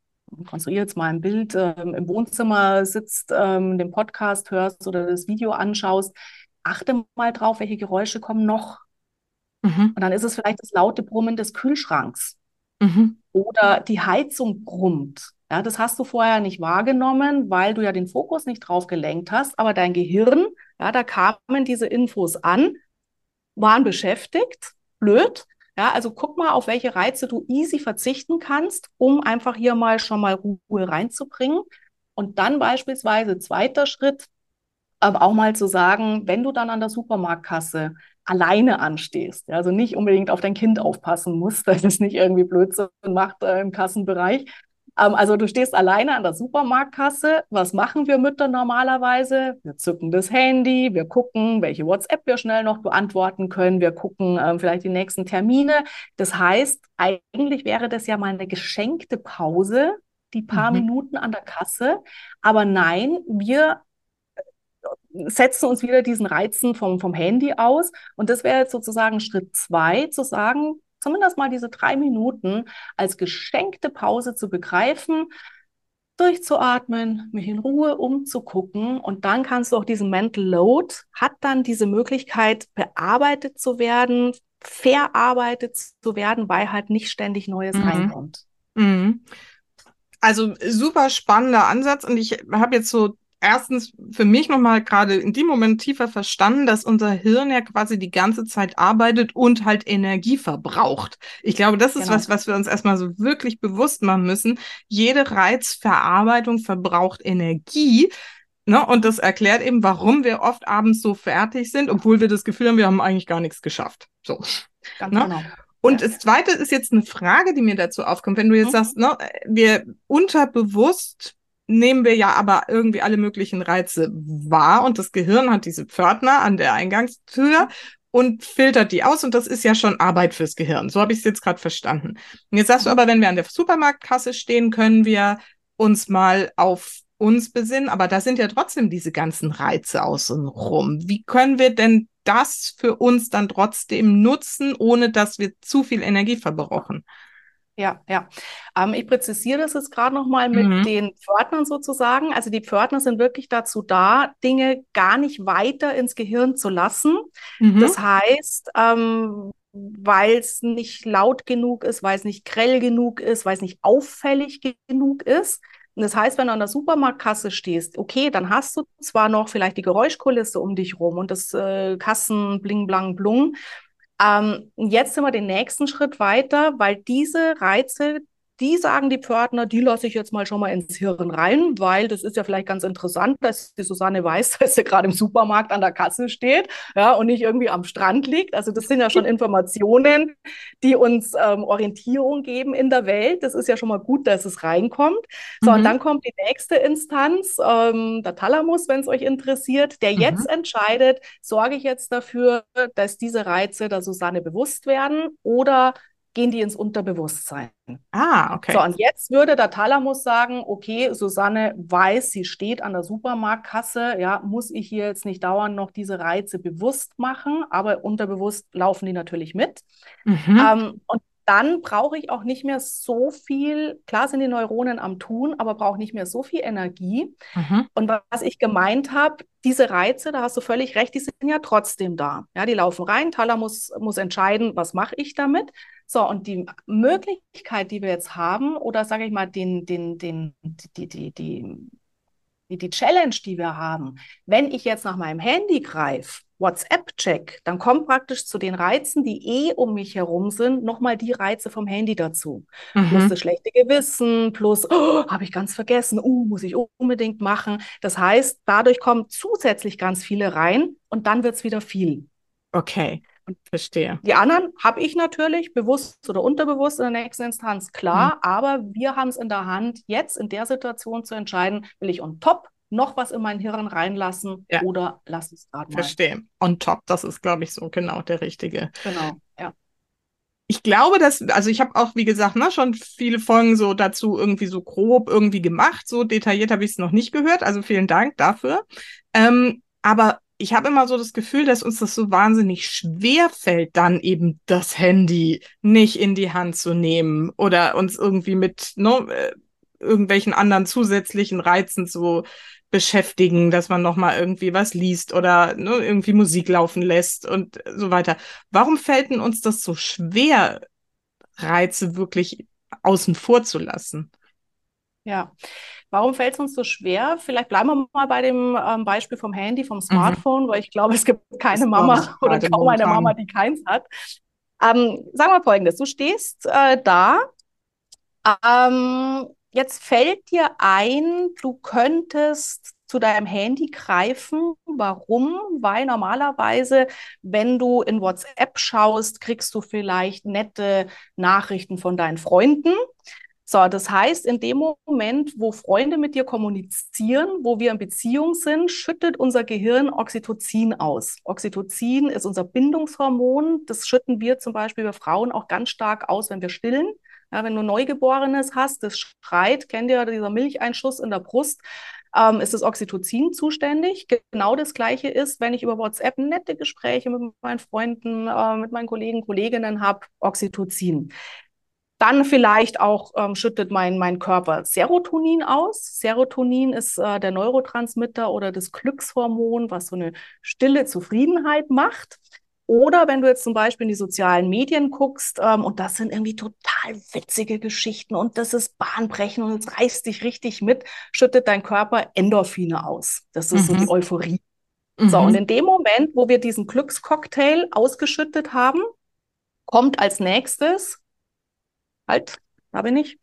konstruiere jetzt mal ein Bild, ähm, im Wohnzimmer sitzt, ähm, den Podcast hörst oder das Video anschaust, achte mal drauf, welche Geräusche kommen noch. Mhm. Und dann ist es vielleicht das laute Brummen des Kühlschranks. Mhm. Oder die Heizung brummt. Ja, das hast du vorher nicht wahrgenommen, weil du ja den Fokus nicht drauf gelenkt hast, aber dein Gehirn, ja, da kamen diese Infos an waren beschäftigt, blöd. Ja, also guck mal, auf welche Reize du easy verzichten kannst, um einfach hier mal schon mal Ruhe reinzubringen. Und dann beispielsweise zweiter Schritt, ähm, auch mal zu sagen, wenn du dann an der Supermarktkasse alleine anstehst, also nicht unbedingt auf dein Kind aufpassen musst, dass es nicht irgendwie Blödsinn macht äh, im Kassenbereich, also du stehst alleine an der Supermarktkasse. Was machen wir Mütter normalerweise? Wir zücken das Handy, wir gucken, welche WhatsApp wir schnell noch beantworten können. Wir gucken ähm, vielleicht die nächsten Termine. Das heißt, eigentlich wäre das ja mal eine geschenkte Pause, die paar mhm. Minuten an der Kasse. Aber nein, wir äh, setzen uns wieder diesen Reizen vom, vom Handy aus. Und das wäre jetzt sozusagen Schritt zwei, zu sagen, zumindest mal diese drei Minuten als geschenkte Pause zu begreifen, durchzuatmen, mich in Ruhe umzugucken und dann kannst du auch diesen Mental Load, hat dann diese Möglichkeit, bearbeitet zu werden, verarbeitet zu werden, weil halt nicht ständig Neues mhm. reinkommt. Mhm. Also super spannender Ansatz und ich habe jetzt so erstens für mich nochmal gerade in dem Moment tiefer verstanden, dass unser Hirn ja quasi die ganze Zeit arbeitet und halt Energie verbraucht. Ich glaube, das ist genau. was, was wir uns erstmal so wirklich bewusst machen müssen. Jede Reizverarbeitung verbraucht Energie. Ne? Und das erklärt eben, warum wir oft abends so fertig sind, obwohl wir das Gefühl haben, wir haben eigentlich gar nichts geschafft. So. Ganz ne? genau. Und das zweite ist jetzt eine Frage, die mir dazu aufkommt. Wenn du jetzt mhm. sagst, ne, wir unterbewusst nehmen wir ja aber irgendwie alle möglichen Reize wahr und das Gehirn hat diese Pförtner an der Eingangstür und filtert die aus und das ist ja schon Arbeit fürs Gehirn. So habe ich es jetzt gerade verstanden. Und jetzt sagst du aber, wenn wir an der Supermarktkasse stehen, können wir uns mal auf uns besinnen, aber da sind ja trotzdem diese ganzen Reize außen rum. Wie können wir denn das für uns dann trotzdem nutzen, ohne dass wir zu viel Energie verbrauchen? Ja, ja. Ähm, ich präzisiere das jetzt gerade nochmal mit mhm. den Pförtnern sozusagen. Also die Pförtner sind wirklich dazu da, Dinge gar nicht weiter ins Gehirn zu lassen. Mhm. Das heißt, ähm, weil es nicht laut genug ist, weil es nicht grell genug ist, weil es nicht auffällig genug ist. Und das heißt, wenn du an der Supermarktkasse stehst, okay, dann hast du zwar noch vielleicht die Geräuschkulisse um dich rum und das äh, Kassen bling blang blung, ähm, jetzt sind wir den nächsten Schritt weiter, weil diese Reize, die sagen die Pförtner, die lasse ich jetzt mal schon mal ins Hirn rein, weil das ist ja vielleicht ganz interessant, dass die Susanne weiß, dass sie gerade im Supermarkt an der Kasse steht ja, und nicht irgendwie am Strand liegt. Also das sind ja schon Informationen, die uns ähm, Orientierung geben in der Welt. Das ist ja schon mal gut, dass es reinkommt. So, mhm. und dann kommt die nächste Instanz, ähm, der Thalamus, wenn es euch interessiert, der mhm. jetzt entscheidet, sorge ich jetzt dafür, dass diese Reize der Susanne bewusst werden oder gehen die ins Unterbewusstsein. Ah, okay. So, und jetzt würde der Thalamus sagen, okay, Susanne weiß, sie steht an der Supermarktkasse, ja, muss ich hier jetzt nicht dauernd noch diese Reize bewusst machen, aber unterbewusst laufen die natürlich mit. Mhm. Ähm, und dann brauche ich auch nicht mehr so viel, klar sind die Neuronen am Tun, aber brauche nicht mehr so viel Energie. Mhm. Und was ich gemeint habe, diese Reize, da hast du völlig recht, die sind ja trotzdem da. Ja, die laufen rein, Thalamus muss entscheiden, was mache ich damit. So, und die Möglichkeit, die wir jetzt haben, oder sage ich mal, den, den, den, die, die, die, die, die Challenge, die wir haben, wenn ich jetzt nach meinem Handy greife, WhatsApp-Check, dann kommt praktisch zu den Reizen, die eh um mich herum sind, nochmal die Reize vom Handy dazu. Mhm. Plus das schlechte Gewissen, plus, oh, habe ich ganz vergessen, uh, muss ich unbedingt machen. Das heißt, dadurch kommen zusätzlich ganz viele rein und dann wird es wieder viel. Okay. Verstehe. Die anderen habe ich natürlich bewusst oder unterbewusst in der nächsten Instanz, klar, mhm. aber wir haben es in der Hand, jetzt in der Situation zu entscheiden, will ich on top noch was in mein Hirn reinlassen ja. oder lass es gerade mal. Verstehe. On top, das ist, glaube ich, so genau der richtige. Genau, ja. Ich glaube, dass, also ich habe auch, wie gesagt, ne, schon viele Folgen so dazu irgendwie so grob irgendwie gemacht. So detailliert habe ich es noch nicht gehört. Also vielen Dank dafür. Ähm, aber ich habe immer so das Gefühl, dass uns das so wahnsinnig schwer fällt, dann eben das Handy nicht in die Hand zu nehmen oder uns irgendwie mit ne, äh, irgendwelchen anderen zusätzlichen Reizen zu beschäftigen, dass man noch mal irgendwie was liest oder ne, irgendwie Musik laufen lässt und so weiter. Warum fällt denn uns das so schwer, Reize wirklich außen vor zu lassen? Ja, Warum fällt es uns so schwer? Vielleicht bleiben wir mal bei dem ähm, Beispiel vom Handy, vom mhm. Smartphone, mhm. weil ich glaube, es gibt keine Mama oder kaum eine Mama, die keins hat. Ähm, sagen wir folgendes: Du stehst äh, da. Ähm, jetzt fällt dir ein, du könntest zu deinem Handy greifen. Warum? Weil normalerweise, wenn du in WhatsApp schaust, kriegst du vielleicht nette Nachrichten von deinen Freunden. So, das heißt, in dem Moment, wo Freunde mit dir kommunizieren, wo wir in Beziehung sind, schüttet unser Gehirn Oxytocin aus. Oxytocin ist unser Bindungshormon. Das schütten wir zum Beispiel bei Frauen auch ganz stark aus, wenn wir stillen. Ja, wenn du Neugeborenes hast, das schreit, kennt ihr dieser Milcheinschuss in der Brust, ähm, ist das Oxytocin zuständig. Genau das Gleiche ist, wenn ich über WhatsApp nette Gespräche mit meinen Freunden, äh, mit meinen Kollegen, Kolleginnen habe, Oxytocin. Dann vielleicht auch ähm, schüttet mein, mein Körper Serotonin aus. Serotonin ist äh, der Neurotransmitter oder das Glückshormon, was so eine stille Zufriedenheit macht. Oder wenn du jetzt zum Beispiel in die sozialen Medien guckst, ähm, und das sind irgendwie total witzige Geschichten und das ist bahnbrechend und es reißt dich richtig mit, schüttet dein Körper Endorphine aus. Das ist mhm. so die Euphorie. Mhm. So, und in dem Moment, wo wir diesen Glückscocktail ausgeschüttet haben, kommt als nächstes, halt, da bin ich,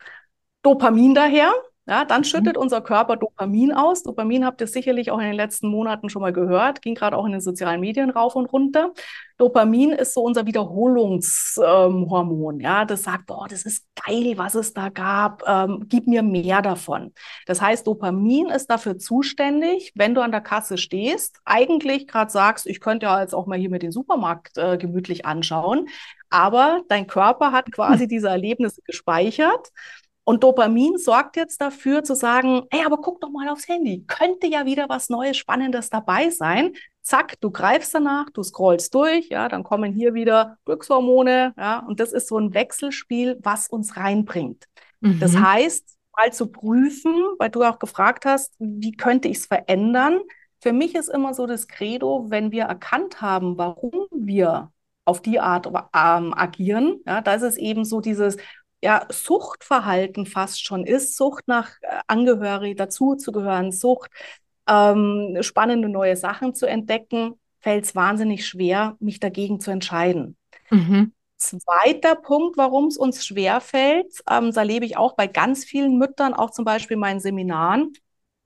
Dopamin daher. Ja, dann mhm. schüttet mhm. unser Körper Dopamin aus. Dopamin habt ihr sicherlich auch in den letzten Monaten schon mal gehört, ging gerade auch in den sozialen Medien rauf und runter. Dopamin ist so unser Wiederholungshormon. Ähm, ja, das sagt, boah, das ist geil, was es da gab. Ähm, gib mir mehr davon. Das heißt, Dopamin ist dafür zuständig, wenn du an der Kasse stehst, eigentlich gerade sagst, ich könnte ja jetzt auch mal hier mit den Supermarkt äh, gemütlich anschauen, aber dein Körper hat quasi diese Erlebnisse gespeichert und Dopamin sorgt jetzt dafür zu sagen, hey, aber guck doch mal aufs Handy, könnte ja wieder was Neues, Spannendes dabei sein. Zack, du greifst danach, du scrollst durch, ja, dann kommen hier wieder Glückshormone, ja, und das ist so ein Wechselspiel, was uns reinbringt. Mhm. Das heißt, mal zu prüfen, weil du auch gefragt hast, wie könnte ich es verändern? Für mich ist immer so das Credo, wenn wir erkannt haben, warum wir auf die Art ähm, agieren, ja, da ist es eben so dieses, ja, Suchtverhalten fast schon ist, Sucht nach äh, Angehörigen dazuzugehören, Sucht, ähm, spannende neue Sachen zu entdecken, fällt es wahnsinnig schwer, mich dagegen zu entscheiden. Mhm. Zweiter Punkt, warum es uns schwer fällt, ähm, das erlebe ich auch bei ganz vielen Müttern, auch zum Beispiel in meinen Seminaren,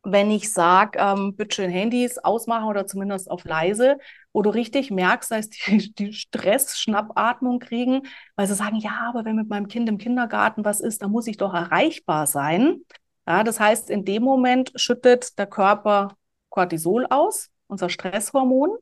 wenn ich sage, ähm, bitte schön Handys ausmachen oder zumindest auf leise, wo du richtig merkst, dass die, die Stress-Schnappatmung kriegen, weil sie sagen, ja, aber wenn mit meinem Kind im Kindergarten was ist, dann muss ich doch erreichbar sein. Ja, das heißt, in dem Moment schüttet der Körper Cortisol aus, unser Stresshormon.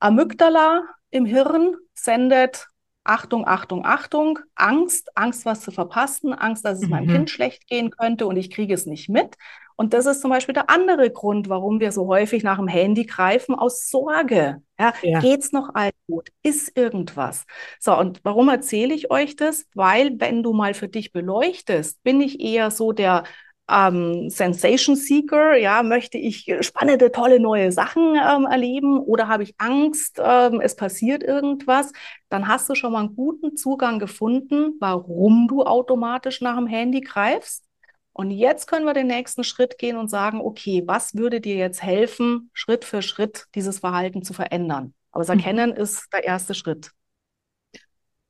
Amygdala im Hirn sendet Achtung, Achtung, Achtung, Angst, Angst, was zu verpassen, Angst, dass es mhm. meinem Kind schlecht gehen könnte und ich kriege es nicht mit. Und das ist zum Beispiel der andere Grund, warum wir so häufig nach dem Handy greifen, aus Sorge. Ja, ja. Geht's noch allen gut? Ist irgendwas? So, und warum erzähle ich euch das? Weil, wenn du mal für dich beleuchtest, bin ich eher so der ähm, Sensation Seeker, ja, möchte ich spannende, tolle neue Sachen ähm, erleben oder habe ich Angst, ähm, es passiert irgendwas, dann hast du schon mal einen guten Zugang gefunden, warum du automatisch nach dem Handy greifst. Und jetzt können wir den nächsten Schritt gehen und sagen, okay, was würde dir jetzt helfen, Schritt für Schritt dieses Verhalten zu verändern? Aber das mhm. Erkennen mhm. ist der erste Schritt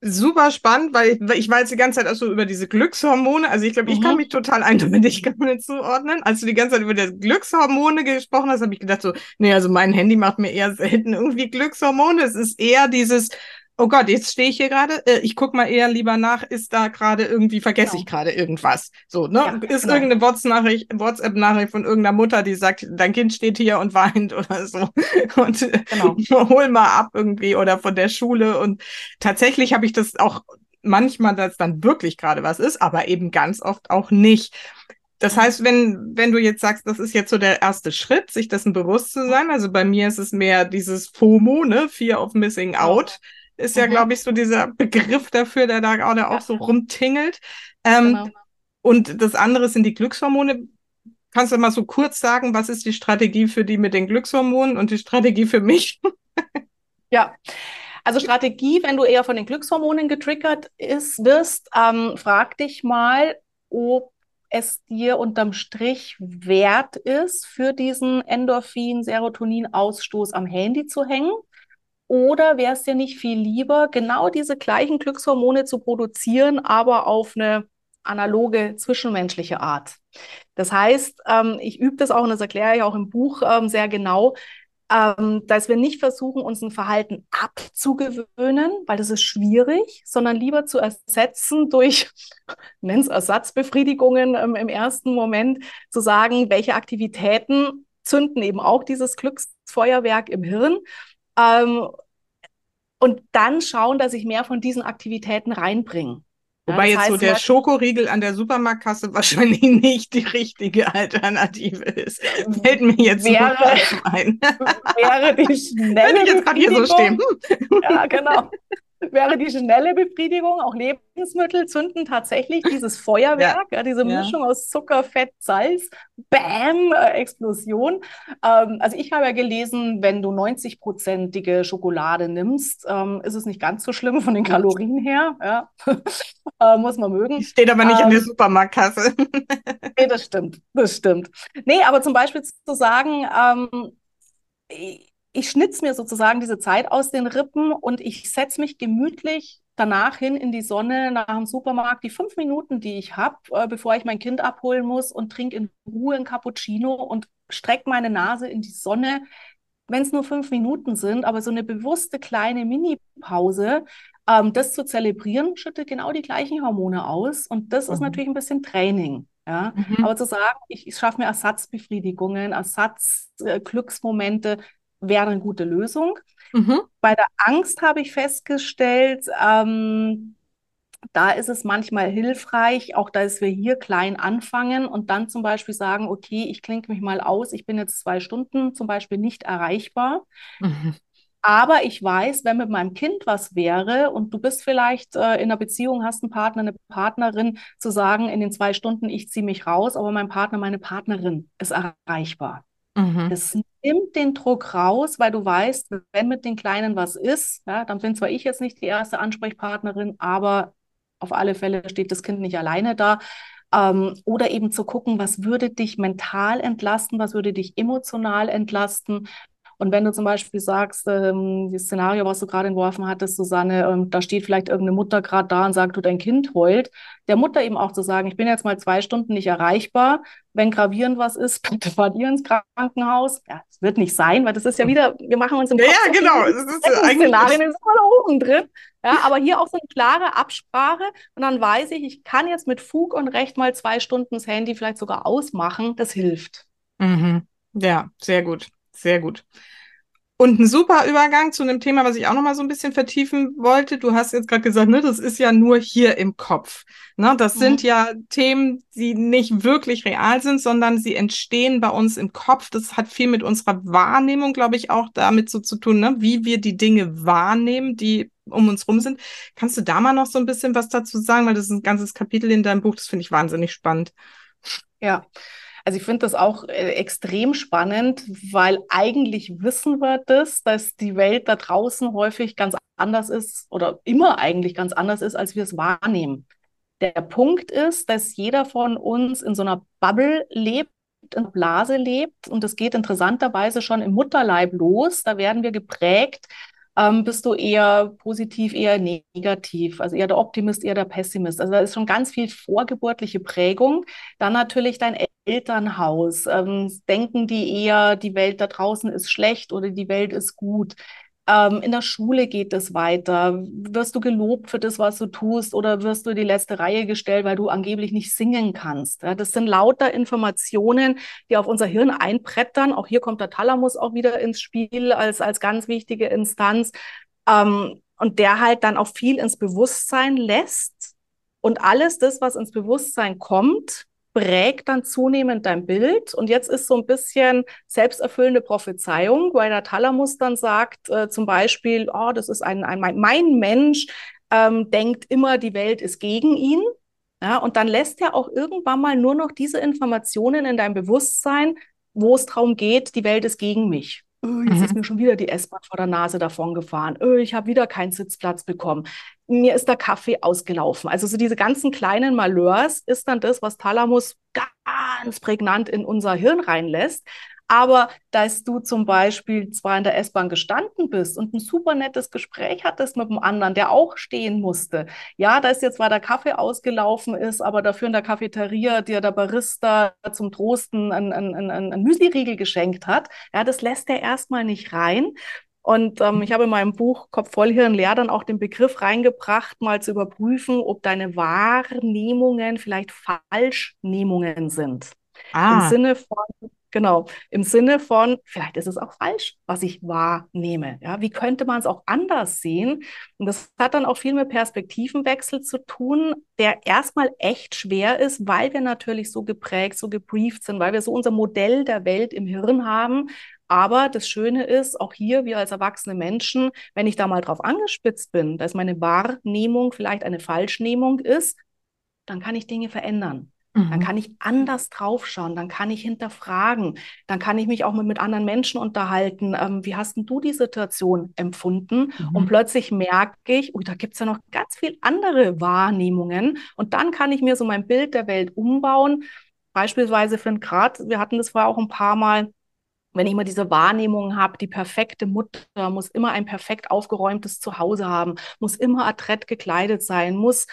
super spannend, weil ich, ich war jetzt die ganze Zeit auch so über diese Glückshormone. Also ich glaube, ich kann mhm. mich total eindeutig zuordnen. Als du die ganze Zeit über die Glückshormone gesprochen hast, habe ich gedacht so, nee, also mein Handy macht mir eher selten irgendwie Glückshormone. Es ist eher dieses, oh Gott, jetzt stehe ich hier gerade, äh, ich guck mal eher lieber nach, ist da gerade irgendwie, vergesse genau. ich gerade irgendwas. So, ne? Ja, ist genau. irgendeine WhatsApp-Nachricht WhatsApp von irgendeiner Mutter, die sagt, dein Kind steht hier und weint oder so. Und äh, genau. hol mal ab irgendwie oder von der Schule. Und tatsächlich habe ich das auch manchmal, dass dann wirklich gerade was ist, aber eben ganz oft auch nicht. Das heißt, wenn, wenn du jetzt sagst, das ist jetzt so der erste Schritt, sich dessen bewusst zu sein, also bei mir ist es mehr dieses FOMO, ne, Fear of Missing Out, ist ja, mhm. glaube ich, so dieser Begriff dafür, der da gerade auch so rumtingelt. Ähm, genau. Und das andere sind die Glückshormone. Kannst du mal so kurz sagen, was ist die Strategie für die mit den Glückshormonen und die Strategie für mich? ja. Also Strategie, wenn du eher von den Glückshormonen getriggert ist, wirst, ähm, frag dich mal, ob es dir unterm Strich wert ist, für diesen Endorphin-Serotonin-Ausstoß am Handy zu hängen oder wäre es dir nicht viel lieber, genau diese gleichen Glückshormone zu produzieren, aber auf eine analoge zwischenmenschliche Art? Das heißt, ähm, ich übe das auch und das erkläre ich auch im Buch ähm, sehr genau, ähm, dass wir nicht versuchen, uns ein Verhalten abzugewöhnen, weil das ist schwierig, sondern lieber zu ersetzen durch, nenn's Ersatzbefriedigungen ähm, im ersten Moment, zu sagen, welche Aktivitäten zünden eben auch dieses Glücksfeuerwerk im Hirn ähm, und dann schauen, dass ich mehr von diesen Aktivitäten reinbringe. Wobei ja, jetzt so der Schokoriegel an der Supermarktkasse wahrscheinlich nicht die richtige Alternative ist. Fällt mir jetzt wäre, so ein. wäre die schnelle Wenn ich jetzt gerade hier so stehen. Ja, genau. wäre die schnelle Befriedigung. Auch Lebensmittel zünden tatsächlich dieses Feuerwerk, ja. Ja, diese Mischung ja. aus Zucker, Fett, Salz, Bam, äh, Explosion. Ähm, also ich habe ja gelesen, wenn du 90-prozentige Schokolade nimmst, ähm, ist es nicht ganz so schlimm von den Kalorien her. Äh, muss man mögen. Steht aber nicht ähm, in der ähm, Supermarktkasse. nee, das stimmt, das stimmt. Nee, aber zum Beispiel zu sagen, ähm, ich schnitze mir sozusagen diese Zeit aus den Rippen und ich setze mich gemütlich danach hin in die Sonne nach dem Supermarkt. Die fünf Minuten, die ich habe, äh, bevor ich mein Kind abholen muss und trinke in Ruhe ein Cappuccino und strecke meine Nase in die Sonne, wenn es nur fünf Minuten sind, aber so eine bewusste kleine Mini-Pause, ähm, das zu zelebrieren, schüttet genau die gleichen Hormone aus. Und das mhm. ist natürlich ein bisschen Training. Ja? Mhm. Aber zu sagen, ich, ich schaffe mir Ersatzbefriedigungen, Ersatzglücksmomente, äh, wäre eine gute Lösung. Mhm. Bei der Angst habe ich festgestellt, ähm, da ist es manchmal hilfreich, auch dass wir hier klein anfangen und dann zum Beispiel sagen, okay, ich klinke mich mal aus, ich bin jetzt zwei Stunden zum Beispiel nicht erreichbar. Mhm. Aber ich weiß, wenn mit meinem Kind was wäre und du bist vielleicht äh, in einer Beziehung, hast einen Partner, eine Partnerin, zu sagen, in den zwei Stunden, ich ziehe mich raus, aber mein Partner, meine Partnerin ist erreichbar. Mhm. Das nimmt den Druck raus, weil du weißt, wenn mit den Kleinen was ist, ja, dann bin zwar ich jetzt nicht die erste Ansprechpartnerin, aber auf alle Fälle steht das Kind nicht alleine da. Ähm, oder eben zu gucken, was würde dich mental entlasten, was würde dich emotional entlasten, und wenn du zum Beispiel sagst, ähm, das Szenario, was du gerade entworfen hattest, Susanne, ähm, da steht vielleicht irgendeine Mutter gerade da und sagt, du, dein Kind heult, der Mutter eben auch zu sagen, ich bin jetzt mal zwei Stunden nicht erreichbar, wenn gravierend was ist, bitte fahrt ihr ins Krankenhaus. Ja, das wird nicht sein, weil das ist ja wieder, wir machen uns im Kopf ja, ja, genau. Das ist eigentlich Szenarien, ist mal da oben drin. Ja, aber hier auch so eine klare Absprache und dann weiß ich, ich kann jetzt mit Fug und Recht mal zwei Stunden das Handy vielleicht sogar ausmachen. Das hilft. Mhm. Ja, sehr gut. Sehr gut. Und ein super Übergang zu einem Thema, was ich auch noch mal so ein bisschen vertiefen wollte. Du hast jetzt gerade gesagt, ne, das ist ja nur hier im Kopf. Ne, das mhm. sind ja Themen, die nicht wirklich real sind, sondern sie entstehen bei uns im Kopf. Das hat viel mit unserer Wahrnehmung, glaube ich, auch damit so zu tun, ne, wie wir die Dinge wahrnehmen, die um uns rum sind. Kannst du da mal noch so ein bisschen was dazu sagen? Weil das ist ein ganzes Kapitel in deinem Buch. Das finde ich wahnsinnig spannend. Ja. Also ich finde das auch äh, extrem spannend, weil eigentlich wissen wir das, dass die Welt da draußen häufig ganz anders ist oder immer eigentlich ganz anders ist, als wir es wahrnehmen. Der Punkt ist, dass jeder von uns in so einer Bubble lebt, in einer Blase lebt und das geht interessanterweise schon im Mutterleib los. Da werden wir geprägt ähm, bist du eher positiv, eher negativ, also eher der Optimist, eher der Pessimist. Also da ist schon ganz viel vorgeburtliche Prägung. Dann natürlich dein Elternhaus. Ähm, denken die eher, die Welt da draußen ist schlecht oder die Welt ist gut? Ähm, in der Schule geht es weiter. Wirst du gelobt für das, was du tust, oder wirst du in die letzte Reihe gestellt, weil du angeblich nicht singen kannst? Ja, das sind lauter Informationen, die auf unser Hirn einbrettern. Auch hier kommt der Thalamus auch wieder ins Spiel als, als ganz wichtige Instanz. Ähm, und der halt dann auch viel ins Bewusstsein lässt. Und alles das, was ins Bewusstsein kommt, prägt dann zunehmend dein Bild. Und jetzt ist so ein bisschen selbsterfüllende Prophezeiung, weil der Thalamus dann sagt, äh, zum Beispiel, oh, das ist ein, ein mein Mensch, ähm, denkt immer, die Welt ist gegen ihn. Ja, und dann lässt er auch irgendwann mal nur noch diese Informationen in deinem Bewusstsein, wo es darum geht, die Welt ist gegen mich oh, jetzt mhm. ist mir schon wieder die S-Bahn vor der Nase davon gefahren, oh, ich habe wieder keinen Sitzplatz bekommen, mir ist der Kaffee ausgelaufen. Also so diese ganzen kleinen Malheurs ist dann das, was Thalamus ganz prägnant in unser Hirn reinlässt. Aber dass du zum Beispiel zwar in der S-Bahn gestanden bist und ein super nettes Gespräch hattest mit einem anderen, der auch stehen musste. Ja, da ist jetzt zwar der Kaffee ausgelaufen ist, aber dafür in der Cafeteria dir der Barista zum Trosten ein, ein, ein, ein Müsli-Riegel geschenkt hat. Ja, das lässt er erstmal nicht rein. Und ähm, ich habe in meinem Buch Kopf voll Hirn leer dann auch den Begriff reingebracht, mal zu überprüfen, ob deine Wahrnehmungen vielleicht Falschnehmungen sind. Ah. Im Sinne von, Genau, im Sinne von, vielleicht ist es auch falsch, was ich wahrnehme. Ja, wie könnte man es auch anders sehen? Und das hat dann auch viel mit Perspektivenwechsel zu tun, der erstmal echt schwer ist, weil wir natürlich so geprägt, so gebrieft sind, weil wir so unser Modell der Welt im Hirn haben. Aber das Schöne ist, auch hier, wir als erwachsene Menschen, wenn ich da mal drauf angespitzt bin, dass meine Wahrnehmung vielleicht eine Falschnehmung ist, dann kann ich Dinge verändern. Dann mhm. kann ich anders draufschauen, dann kann ich hinterfragen, dann kann ich mich auch mit, mit anderen Menschen unterhalten. Ähm, wie hast denn du die Situation empfunden? Mhm. Und plötzlich merke ich, ui, da gibt es ja noch ganz viel andere Wahrnehmungen. Und dann kann ich mir so mein Bild der Welt umbauen. Beispielsweise für gerade, wir hatten das vorher auch ein paar Mal, wenn ich immer diese Wahrnehmung habe, die perfekte Mutter muss immer ein perfekt aufgeräumtes Zuhause haben, muss immer adrett gekleidet sein, muss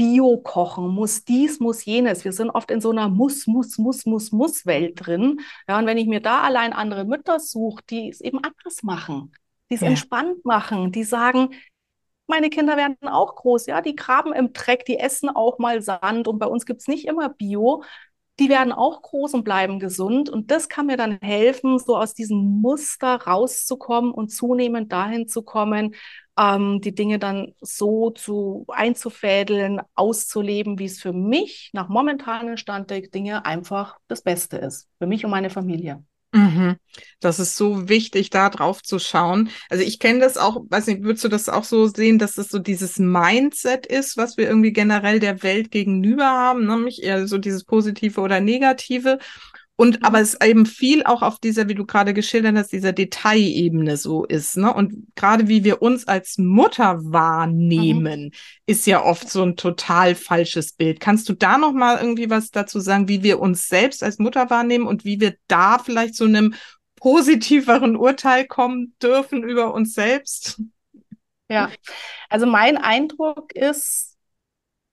Bio kochen, muss dies, muss jenes. Wir sind oft in so einer Muss, Muss, Muss, Muss, Muss-Welt drin. Ja, und wenn ich mir da allein andere Mütter suche, die es eben anders machen, die es ja. entspannt machen, die sagen, meine Kinder werden auch groß, ja, die graben im Dreck, die essen auch mal Sand und bei uns gibt es nicht immer Bio. Die werden auch groß und bleiben gesund. Und das kann mir dann helfen, so aus diesem Muster rauszukommen und zunehmend dahin zu kommen, ähm, die Dinge dann so zu einzufädeln, auszuleben, wie es für mich nach momentanem Stand der Dinge einfach das Beste ist. Für mich und meine Familie. Mhm. Das ist so wichtig, da drauf zu schauen. Also ich kenne das auch, weiß nicht, würdest du das auch so sehen, dass das so dieses Mindset ist, was wir irgendwie generell der Welt gegenüber haben, nämlich eher so dieses Positive oder Negative. Und mhm. aber es eben viel auch auf dieser, wie du gerade geschildert hast, dieser Detailebene so ist, ne? Und gerade wie wir uns als Mutter wahrnehmen, mhm. ist ja oft so ein total falsches Bild. Kannst du da noch mal irgendwie was dazu sagen, wie wir uns selbst als Mutter wahrnehmen und wie wir da vielleicht zu einem positiveren Urteil kommen dürfen über uns selbst? Ja, also mein Eindruck ist,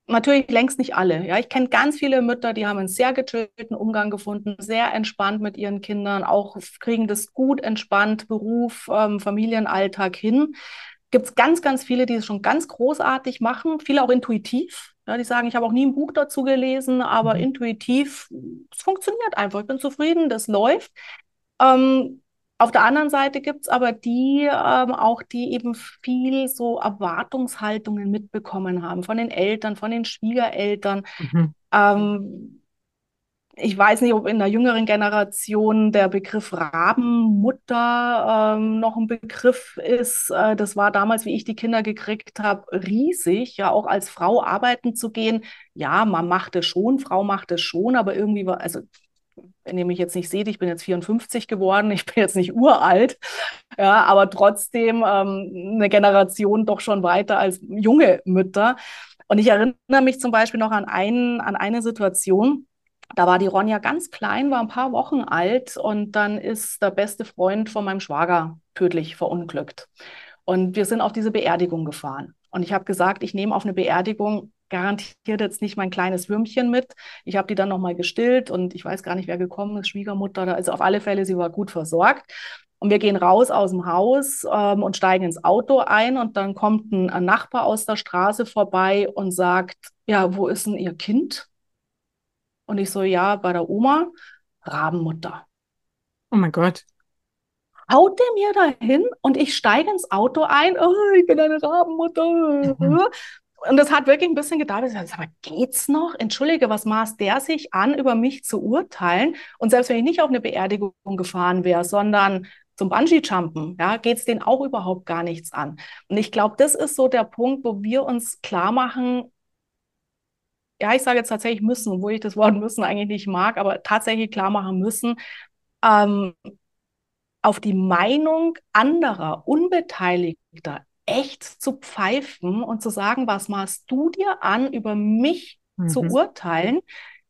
natürlich längst nicht alle. Ja, ich kenne ganz viele Mütter, die haben einen sehr gechillten Umgang gefunden, sehr entspannt mit ihren Kindern, auch kriegen das gut entspannt, Beruf, ähm, Familienalltag hin. Gibt es ganz, ganz viele, die es schon ganz großartig machen, viele auch intuitiv. Ja, die sagen, ich habe auch nie ein Buch dazu gelesen, aber mhm. intuitiv, es funktioniert einfach. Ich bin zufrieden, das läuft. Ähm, auf der anderen Seite gibt es aber die ähm, auch, die eben viel so Erwartungshaltungen mitbekommen haben von den Eltern, von den Schwiegereltern. Mhm. Ähm, ich weiß nicht, ob in der jüngeren Generation der Begriff Rabenmutter ähm, noch ein Begriff ist. Äh, das war damals, wie ich die Kinder gekriegt habe, riesig, ja, auch als Frau arbeiten zu gehen. Ja, man macht es schon, Frau macht es schon, aber irgendwie war, also wenn ihr mich jetzt nicht seht, ich bin jetzt 54 geworden, ich bin jetzt nicht uralt, ja, aber trotzdem ähm, eine Generation doch schon weiter als junge Mütter. Und ich erinnere mich zum Beispiel noch an, einen, an eine Situation, da war die Ronja ganz klein, war ein paar Wochen alt und dann ist der beste Freund von meinem Schwager tödlich verunglückt. Und wir sind auf diese Beerdigung gefahren. Und ich habe gesagt, ich nehme auf eine Beerdigung garantiert jetzt nicht mein kleines Würmchen mit. Ich habe die dann nochmal gestillt und ich weiß gar nicht, wer gekommen ist, Schwiegermutter. Also auf alle Fälle, sie war gut versorgt. Und wir gehen raus aus dem Haus ähm, und steigen ins Auto ein und dann kommt ein, ein, Nachbar aus der Straße vorbei und sagt, ja, wo ist denn Ihr Kind? Und ich so, ja, bei der Oma, Rabenmutter. Oh mein Gott. Haut der mir dahin und ich steige ins Auto ein, oh, ich bin eine Rabenmutter. Mhm. Und das hat wirklich ein bisschen gedauert. Ich sage, aber geht's noch? Entschuldige, was maßt der sich an, über mich zu urteilen? Und selbst wenn ich nicht auf eine Beerdigung gefahren wäre, sondern zum Bungee-Jumpen, ja, geht es denen auch überhaupt gar nichts an. Und ich glaube, das ist so der Punkt, wo wir uns klar machen, ja, ich sage jetzt tatsächlich müssen, obwohl ich das Wort müssen eigentlich nicht mag, aber tatsächlich klar machen müssen, ähm, auf die Meinung anderer, Unbeteiligter echt zu pfeifen und zu sagen, was machst du dir an, über mich mhm. zu urteilen?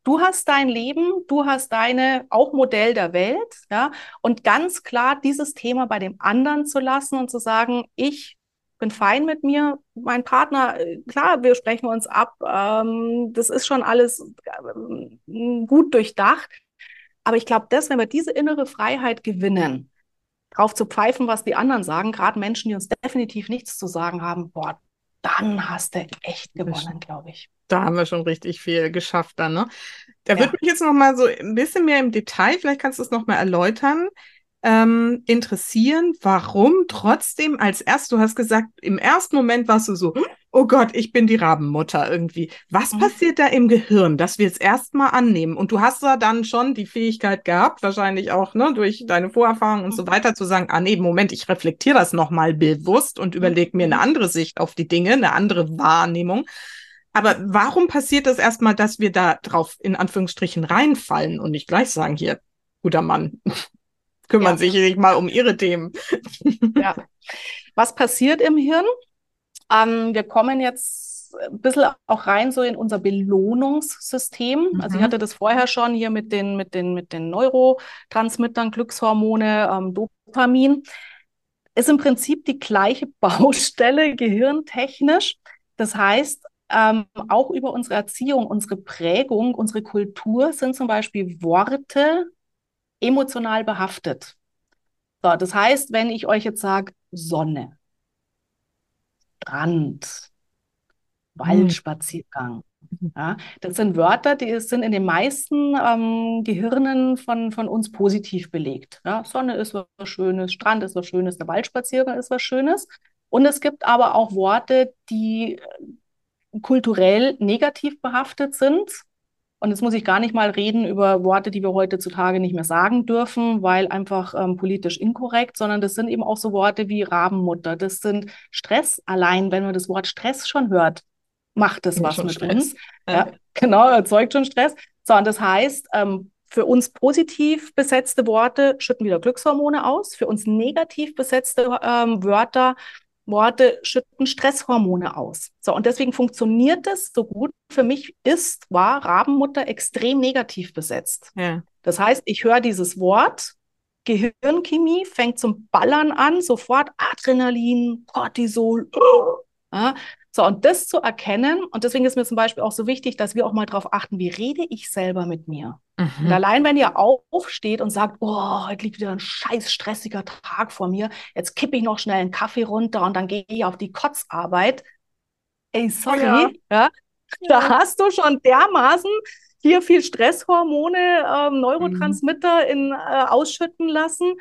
Du hast dein Leben, du hast deine auch Modell der Welt, ja, und ganz klar dieses Thema bei dem anderen zu lassen und zu sagen, ich bin fein mit mir, mein Partner, äh, klar, wir sprechen uns ab, ähm, das ist schon alles äh, gut durchdacht. Aber ich glaube, dass, wenn wir diese innere Freiheit gewinnen, drauf zu pfeifen, was die anderen sagen, gerade Menschen, die uns definitiv nichts zu sagen haben, boah, dann hast du echt gewonnen, glaube ich. Da haben wir schon richtig viel geschafft dann, ne? Da ja. würde mich jetzt noch mal so ein bisschen mehr im Detail, vielleicht kannst du es noch mal erläutern, ähm, interessieren, warum trotzdem als erst, du hast gesagt, im ersten Moment warst du so, oh Gott, ich bin die Rabenmutter irgendwie. Was mhm. passiert da im Gehirn, dass wir es erstmal annehmen? Und du hast da dann schon die Fähigkeit gehabt, wahrscheinlich auch ne, durch deine Vorerfahrungen und so mhm. weiter, zu sagen, ah nee, Moment, ich reflektiere das nochmal bewusst und überlege mir eine mhm. andere Sicht auf die Dinge, eine andere Wahrnehmung. Aber warum passiert das erstmal, dass wir da drauf in Anführungsstrichen reinfallen und nicht gleich sagen, hier, guter Mann, kümmern ja. sich nicht mal um ihre Themen. Ja. Was passiert im Hirn? Ähm, wir kommen jetzt ein bisschen auch rein so in unser Belohnungssystem. Mhm. Also ich mhm. hatte das vorher schon hier mit den, mit den, mit den Neurotransmittern, Glückshormone, ähm, Dopamin. Ist im Prinzip die gleiche Baustelle gehirntechnisch. Das heißt, ähm, auch über unsere Erziehung, unsere Prägung, unsere Kultur sind zum Beispiel Worte emotional behaftet. So, das heißt, wenn ich euch jetzt sage Sonne, Strand, Waldspaziergang, mhm. ja, das sind Wörter, die sind in den meisten ähm, Gehirnen von, von uns positiv belegt. Ja, Sonne ist was Schönes, Strand ist was Schönes, der Waldspaziergang ist was Schönes. Und es gibt aber auch Worte, die kulturell negativ behaftet sind. Und jetzt muss ich gar nicht mal reden über Worte, die wir heutzutage nicht mehr sagen dürfen, weil einfach ähm, politisch inkorrekt, sondern das sind eben auch so Worte wie Rabenmutter. Das sind Stress. Allein, wenn man das Wort Stress schon hört, macht das ja, was mit Stress. uns. Ja. ja. genau, erzeugt schon Stress. So, und das heißt, ähm, für uns positiv besetzte Worte schütten wieder Glückshormone aus. Für uns negativ besetzte ähm, Wörter Worte schütten Stresshormone aus. So, und deswegen funktioniert es so gut. Für mich ist, war Rabenmutter extrem negativ besetzt. Ja. Das heißt, ich höre dieses Wort, Gehirnchemie fängt zum Ballern an, sofort Adrenalin, Cortisol. Ja, so, und das zu erkennen, und deswegen ist mir zum Beispiel auch so wichtig, dass wir auch mal darauf achten, wie rede ich selber mit mir. Mhm. Und allein, wenn ihr aufsteht und sagt, oh, heute liegt wieder ein scheiß stressiger Tag vor mir, jetzt kippe ich noch schnell einen Kaffee runter und dann gehe ich auf die Kotzarbeit. Ey, sorry, ja. ja da hast du schon dermaßen hier viel Stresshormone, ähm, Neurotransmitter mhm. in, äh, ausschütten lassen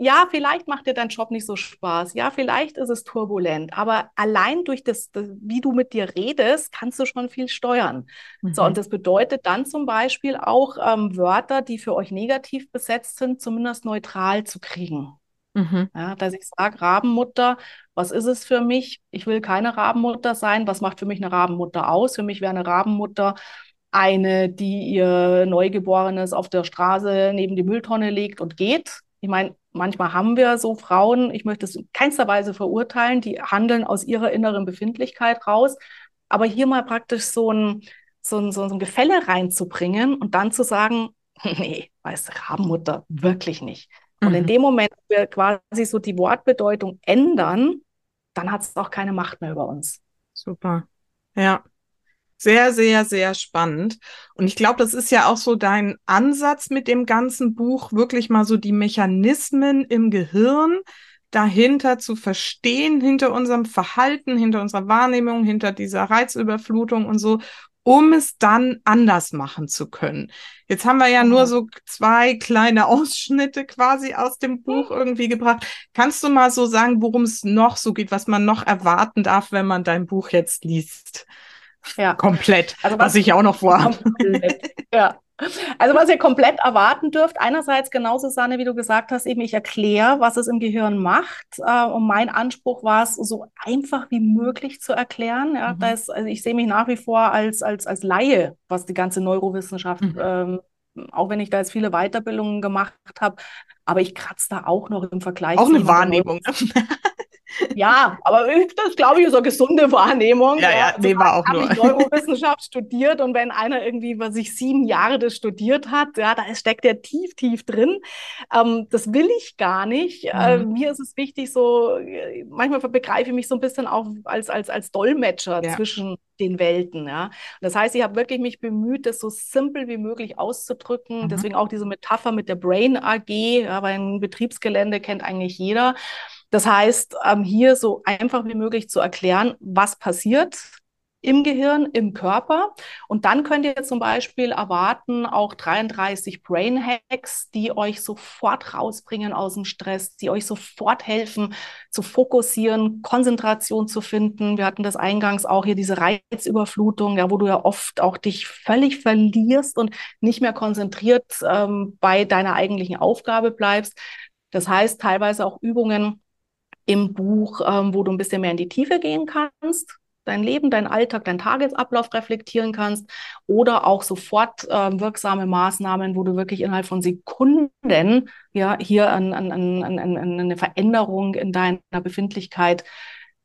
ja, vielleicht macht dir dein Job nicht so Spaß. Ja, vielleicht ist es turbulent. Aber allein durch das, das wie du mit dir redest, kannst du schon viel steuern. Mhm. So, und das bedeutet dann zum Beispiel auch ähm, Wörter, die für euch negativ besetzt sind, zumindest neutral zu kriegen. Mhm. Ja, dass ich sage, Rabenmutter, was ist es für mich? Ich will keine Rabenmutter sein. Was macht für mich eine Rabenmutter aus? Für mich wäre eine Rabenmutter eine, die ihr Neugeborenes auf der Straße neben die Mülltonne legt und geht. Ich meine, manchmal haben wir so Frauen, ich möchte es in keinster Weise verurteilen, die handeln aus ihrer inneren Befindlichkeit raus. Aber hier mal praktisch so ein, so ein, so ein Gefälle reinzubringen und dann zu sagen, nee, weißt du, Rabenmutter, wirklich nicht. Und mhm. in dem Moment, wo wir quasi so die Wortbedeutung ändern, dann hat es auch keine Macht mehr über uns. Super. Ja. Sehr, sehr, sehr spannend. Und ich glaube, das ist ja auch so dein Ansatz mit dem ganzen Buch, wirklich mal so die Mechanismen im Gehirn dahinter zu verstehen, hinter unserem Verhalten, hinter unserer Wahrnehmung, hinter dieser Reizüberflutung und so, um es dann anders machen zu können. Jetzt haben wir ja nur so zwei kleine Ausschnitte quasi aus dem Buch irgendwie gebracht. Kannst du mal so sagen, worum es noch so geht, was man noch erwarten darf, wenn man dein Buch jetzt liest? Ja. Komplett. Also was, was ich auch noch vorhabe. Ja. Also was ihr komplett erwarten dürft, einerseits genauso, Sanne, wie du gesagt hast, eben ich erkläre, was es im Gehirn macht. Äh, und mein Anspruch war es, so einfach wie möglich zu erklären. Ja, mhm. das, also ich sehe mich nach wie vor als, als, als Laie, was die ganze Neurowissenschaft, mhm. ähm, auch wenn ich da jetzt viele Weiterbildungen gemacht habe, aber ich kratze da auch noch im Vergleich. Auch eine Wahrnehmung. Ja, aber das glaube ich ist eine gesunde Wahrnehmung. Ja, ja, also nee, war auch nur. Ich Neurowissenschaft studiert und wenn einer irgendwie was ich sieben Jahre das studiert hat, ja, da steckt der tief, tief drin. Ähm, das will ich gar nicht. Äh, mhm. Äh, mir ist es wichtig, so manchmal begreife ich mich so ein bisschen auch als als als Dolmetscher ja. zwischen den Welten. Ja, das heißt, ich habe wirklich mich bemüht, das so simpel wie möglich auszudrücken. Mhm. Deswegen auch diese Metapher mit der Brain AG, ja, weil ein Betriebsgelände kennt eigentlich jeder. Das heißt, ähm, hier so einfach wie möglich zu erklären, was passiert im Gehirn, im Körper. Und dann könnt ihr zum Beispiel erwarten, auch 33 Brain Hacks, die euch sofort rausbringen aus dem Stress, die euch sofort helfen, zu fokussieren, Konzentration zu finden. Wir hatten das eingangs auch hier, diese Reizüberflutung, ja, wo du ja oft auch dich völlig verlierst und nicht mehr konzentriert ähm, bei deiner eigentlichen Aufgabe bleibst. Das heißt, teilweise auch Übungen im Buch, ähm, wo du ein bisschen mehr in die Tiefe gehen kannst, dein Leben, dein Alltag, dein Tagesablauf reflektieren kannst oder auch sofort äh, wirksame Maßnahmen, wo du wirklich innerhalb von Sekunden ja hier an, an, an, an, eine Veränderung in deiner Befindlichkeit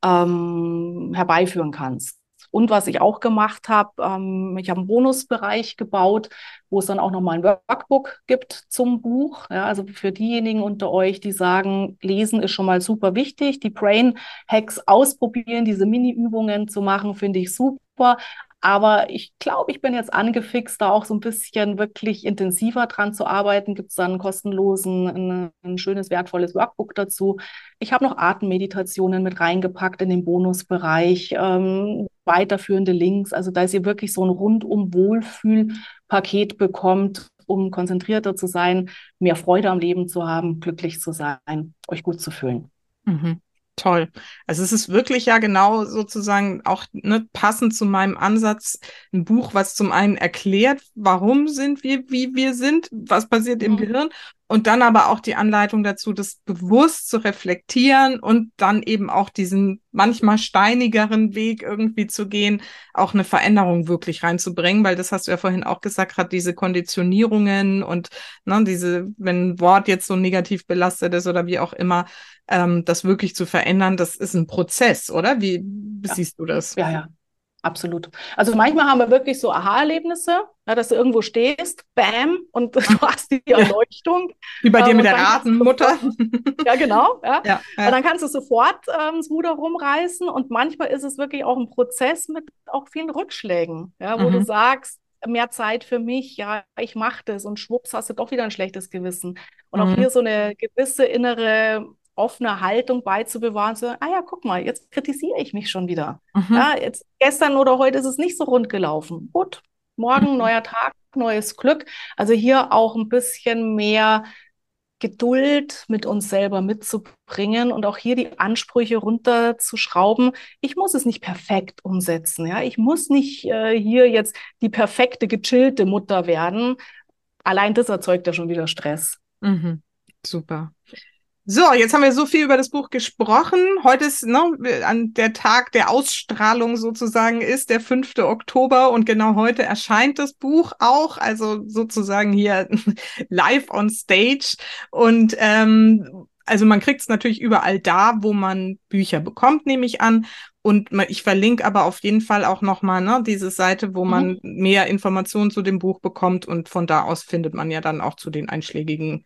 ähm, herbeiführen kannst. Und was ich auch gemacht habe, ähm, ich habe einen Bonusbereich gebaut, wo es dann auch nochmal ein Workbook gibt zum Buch. Ja, also für diejenigen unter euch, die sagen, Lesen ist schon mal super wichtig, die Brain Hacks ausprobieren, diese Mini-Übungen zu machen, finde ich super. Aber ich glaube, ich bin jetzt angefixt, da auch so ein bisschen wirklich intensiver dran zu arbeiten. Gibt es dann kostenlosen, ein, ein, schönes, wertvolles Workbook dazu. Ich habe noch Atemmeditationen mit reingepackt in den Bonusbereich, ähm, weiterführende Links. Also da ihr wirklich so ein rundum Wohlfühlpaket bekommt, um konzentrierter zu sein, mehr Freude am Leben zu haben, glücklich zu sein, euch gut zu fühlen. Mhm. Toll. Also es ist wirklich ja genau sozusagen auch ne, passend zu meinem Ansatz, ein Buch, was zum einen erklärt, warum sind wir, wie wir sind, was passiert im mhm. Gehirn und dann aber auch die Anleitung dazu, das bewusst zu reflektieren und dann eben auch diesen manchmal steinigeren Weg irgendwie zu gehen, auch eine Veränderung wirklich reinzubringen, weil das hast du ja vorhin auch gesagt, gerade diese Konditionierungen und ne, diese, wenn ein Wort jetzt so negativ belastet ist oder wie auch immer, ähm, das wirklich zu verändern, das ist ein Prozess, oder? Wie, ja. siehst du das? Ja, ja, Absolut. Also manchmal haben wir wirklich so Aha-Erlebnisse, ja, dass du irgendwo stehst, bam, und du hast die Erleuchtung. Wie bei dir ähm, mit der Ratenmutter. ja, genau. Ja. Ja, ja. Und dann kannst du sofort ähm, das Ruder rumreißen und manchmal ist es wirklich auch ein Prozess mit auch vielen Rückschlägen, ja, wo mhm. du sagst, mehr Zeit für mich, ja, ich mache das und schwupps hast du doch wieder ein schlechtes Gewissen. Und mhm. auch hier so eine gewisse innere offene Haltung beizubewahren, so, ah ja, guck mal, jetzt kritisiere ich mich schon wieder. Mhm. Ja, jetzt gestern oder heute ist es nicht so rund gelaufen. Gut, morgen mhm. neuer Tag, neues Glück. Also hier auch ein bisschen mehr Geduld mit uns selber mitzubringen und auch hier die Ansprüche runterzuschrauben. Ich muss es nicht perfekt umsetzen. Ja, ich muss nicht äh, hier jetzt die perfekte gechillte Mutter werden. Allein das erzeugt ja schon wieder Stress. Mhm. Super. So, jetzt haben wir so viel über das Buch gesprochen. Heute ist ne, an der Tag der Ausstrahlung sozusagen ist der 5. Oktober und genau heute erscheint das Buch auch, also sozusagen hier live on stage. Und ähm, also man kriegt es natürlich überall da, wo man Bücher bekommt, nehme ich an. Und ich verlinke aber auf jeden Fall auch nochmal ne, diese Seite, wo man mhm. mehr Informationen zu dem Buch bekommt. Und von da aus findet man ja dann auch zu den einschlägigen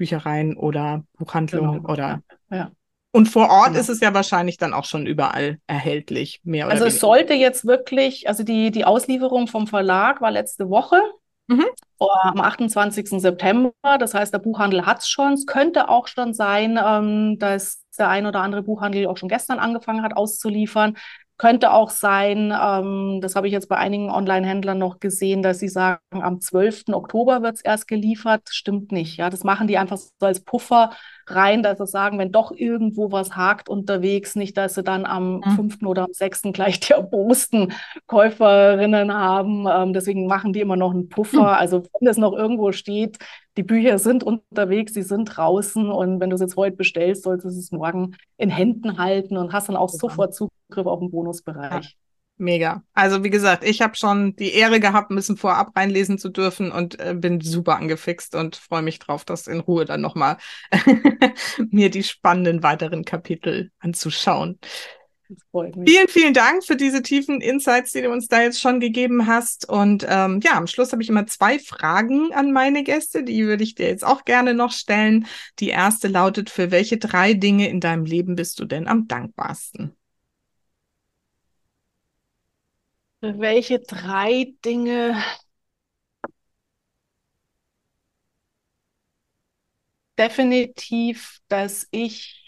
Büchereien oder Buchhandlungen genau. oder ja. Und vor Ort genau. ist es ja wahrscheinlich dann auch schon überall erhältlich, mehr oder Also weniger. es sollte jetzt wirklich, also die, die Auslieferung vom Verlag war letzte Woche. Mhm. Am 28. September, das heißt, der Buchhandel hat es schon. Es könnte auch schon sein, ähm, dass der ein oder andere Buchhandel auch schon gestern angefangen hat auszuliefern. Könnte auch sein, ähm, das habe ich jetzt bei einigen Online-Händlern noch gesehen, dass sie sagen, am 12. Oktober wird es erst geliefert. Stimmt nicht. Ja, das machen die einfach so als Puffer rein, dass sie sagen, wenn doch irgendwo was hakt unterwegs, nicht, dass sie dann am mhm. 5. oder am 6. gleich die erbosten Käuferinnen haben. Ähm, deswegen machen die immer noch einen Puffer. Mhm. Also wenn das noch irgendwo steht, die Bücher sind unterwegs, sie sind draußen und wenn du es jetzt heute bestellst, solltest du es morgen in Händen halten und hast dann auch Super. sofort Zugriff auf den Bonusbereich. Mega. Also wie gesagt, ich habe schon die Ehre gehabt, ein bisschen vorab reinlesen zu dürfen und äh, bin super angefixt und freue mich drauf, das in Ruhe dann nochmal mir die spannenden weiteren Kapitel anzuschauen. Vielen, vielen Dank für diese tiefen Insights, die du uns da jetzt schon gegeben hast. Und ähm, ja, am Schluss habe ich immer zwei Fragen an meine Gäste, die würde ich dir jetzt auch gerne noch stellen. Die erste lautet, für welche drei Dinge in deinem Leben bist du denn am dankbarsten? Für welche drei Dinge? Definitiv, dass ich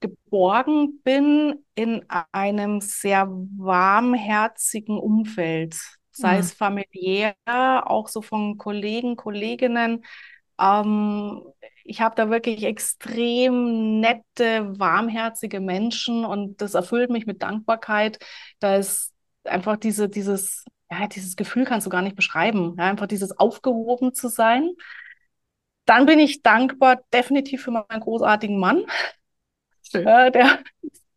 geborgen bin in einem sehr warmherzigen Umfeld, sei mhm. es familiär, auch so von Kollegen, Kolleginnen. Ähm, ich habe da wirklich extrem nette, warmherzige Menschen und das erfüllt mich mit Dankbarkeit. Da ist einfach diese, dieses, ja, dieses Gefühl kannst du gar nicht beschreiben. Ja, einfach dieses aufgehoben zu sein. Dann bin ich dankbar definitiv für meinen großartigen Mann, äh, der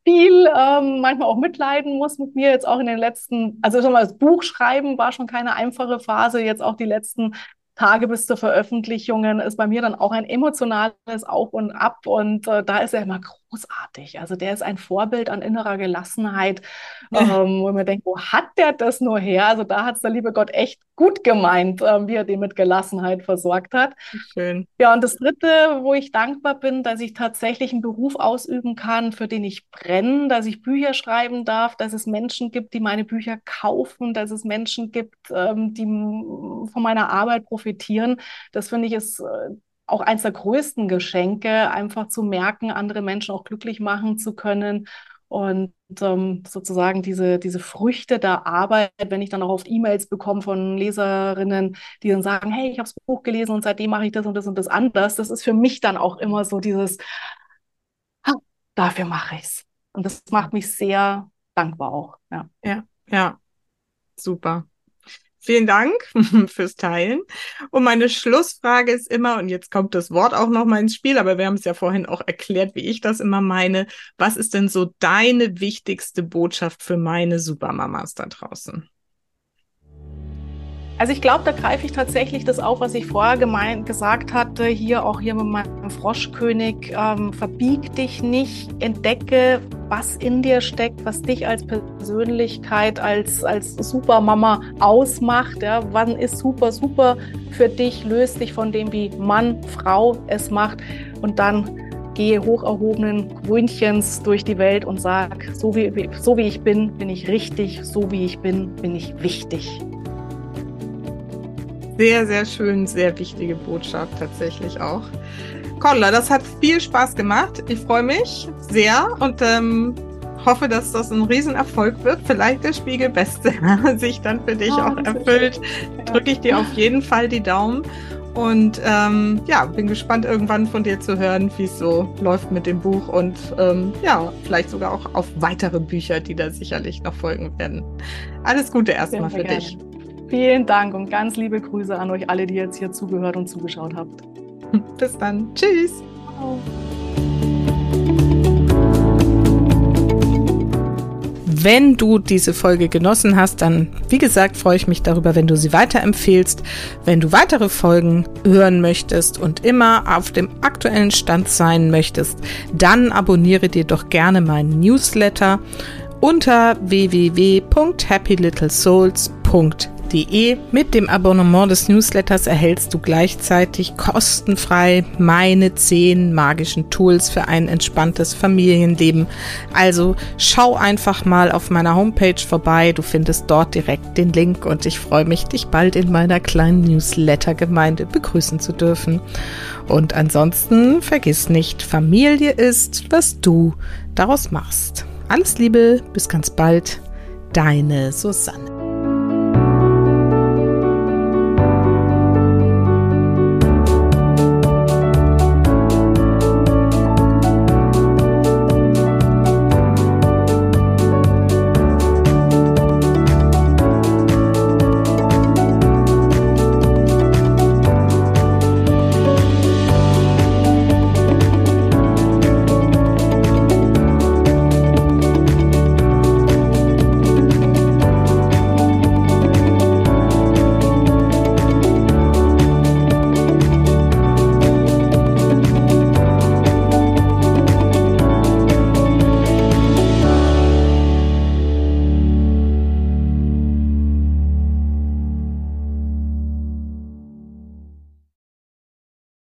viel ähm, manchmal auch mitleiden muss mit mir jetzt auch in den letzten, also schon mal das Buch schreiben war schon keine einfache Phase, jetzt auch die letzten Tage bis zur Veröffentlichung ist bei mir dann auch ein emotionales Auf und Ab und äh, da ist er immer großartig. Also der ist ein Vorbild an innerer Gelassenheit, ähm, wo man denkt, wo hat der das nur her? Also da hat es der liebe Gott echt gut gemeint, ähm, wie er den mit Gelassenheit versorgt hat. Schön. Ja, und das Dritte, wo ich dankbar bin, dass ich tatsächlich einen Beruf ausüben kann, für den ich brenne, dass ich Bücher schreiben darf, dass es Menschen gibt, die meine Bücher kaufen, dass es Menschen gibt, ähm, die von meiner Arbeit profitieren. Das finde ich ist äh, auch eines der größten Geschenke, einfach zu merken, andere Menschen auch glücklich machen zu können. Und ähm, sozusagen diese, diese Früchte der Arbeit, wenn ich dann auch oft E-Mails bekomme von Leserinnen, die dann sagen, hey, ich habe das Buch gelesen und seitdem mache ich das und das und das anders, das ist für mich dann auch immer so dieses, dafür mache ich es. Und das macht mich sehr dankbar auch. Ja, ja, ja. super. Vielen Dank fürs Teilen. Und meine Schlussfrage ist immer, und jetzt kommt das Wort auch noch mal ins Spiel, aber wir haben es ja vorhin auch erklärt, wie ich das immer meine. Was ist denn so deine wichtigste Botschaft für meine Supermamas da draußen? Also ich glaube, da greife ich tatsächlich das auf, was ich vorher gemeint, gesagt hatte, hier auch hier mit meinem Froschkönig. Ähm, verbieg dich nicht, entdecke, was in dir steckt, was dich als Persönlichkeit, als, als Supermama ausmacht. Ja? Wann ist super, super für dich? Löst dich von dem, wie Mann, Frau es macht und dann gehe hoch erhobenen Grünchens durch die Welt und sag, so wie, so wie ich bin, bin ich richtig, so wie ich bin, bin ich wichtig. Sehr, sehr schön, sehr wichtige Botschaft tatsächlich auch. Cordula, das hat viel Spaß gemacht. Ich freue mich sehr und ähm, hoffe, dass das ein Riesenerfolg wird. Vielleicht der Spiegelbeste sich dann für dich oh, auch erfüllt. Drücke ich dir auf jeden Fall die Daumen. Und ähm, ja, bin gespannt, irgendwann von dir zu hören, wie es so läuft mit dem Buch und ähm, ja, vielleicht sogar auch auf weitere Bücher, die da sicherlich noch folgen werden. Alles Gute erstmal für gerne. dich. Vielen Dank und ganz liebe Grüße an euch alle, die jetzt hier zugehört und zugeschaut habt. Bis dann. Tschüss. Ciao. Wenn du diese Folge genossen hast, dann, wie gesagt, freue ich mich darüber, wenn du sie weiterempfehlst. Wenn du weitere Folgen hören möchtest und immer auf dem aktuellen Stand sein möchtest, dann abonniere dir doch gerne meinen Newsletter unter www.happylittlesouls.de www.ecom.de. Mit dem Abonnement des Newsletters erhältst du gleichzeitig kostenfrei meine zehn magischen Tools für ein entspanntes Familienleben. Also schau einfach mal auf meiner Homepage vorbei. Du findest dort direkt den Link und ich freue mich, dich bald in meiner kleinen Newsletter-Gemeinde begrüßen zu dürfen. Und ansonsten vergiss nicht, Familie ist, was du daraus machst. Alles Liebe, bis ganz bald, deine Susanne.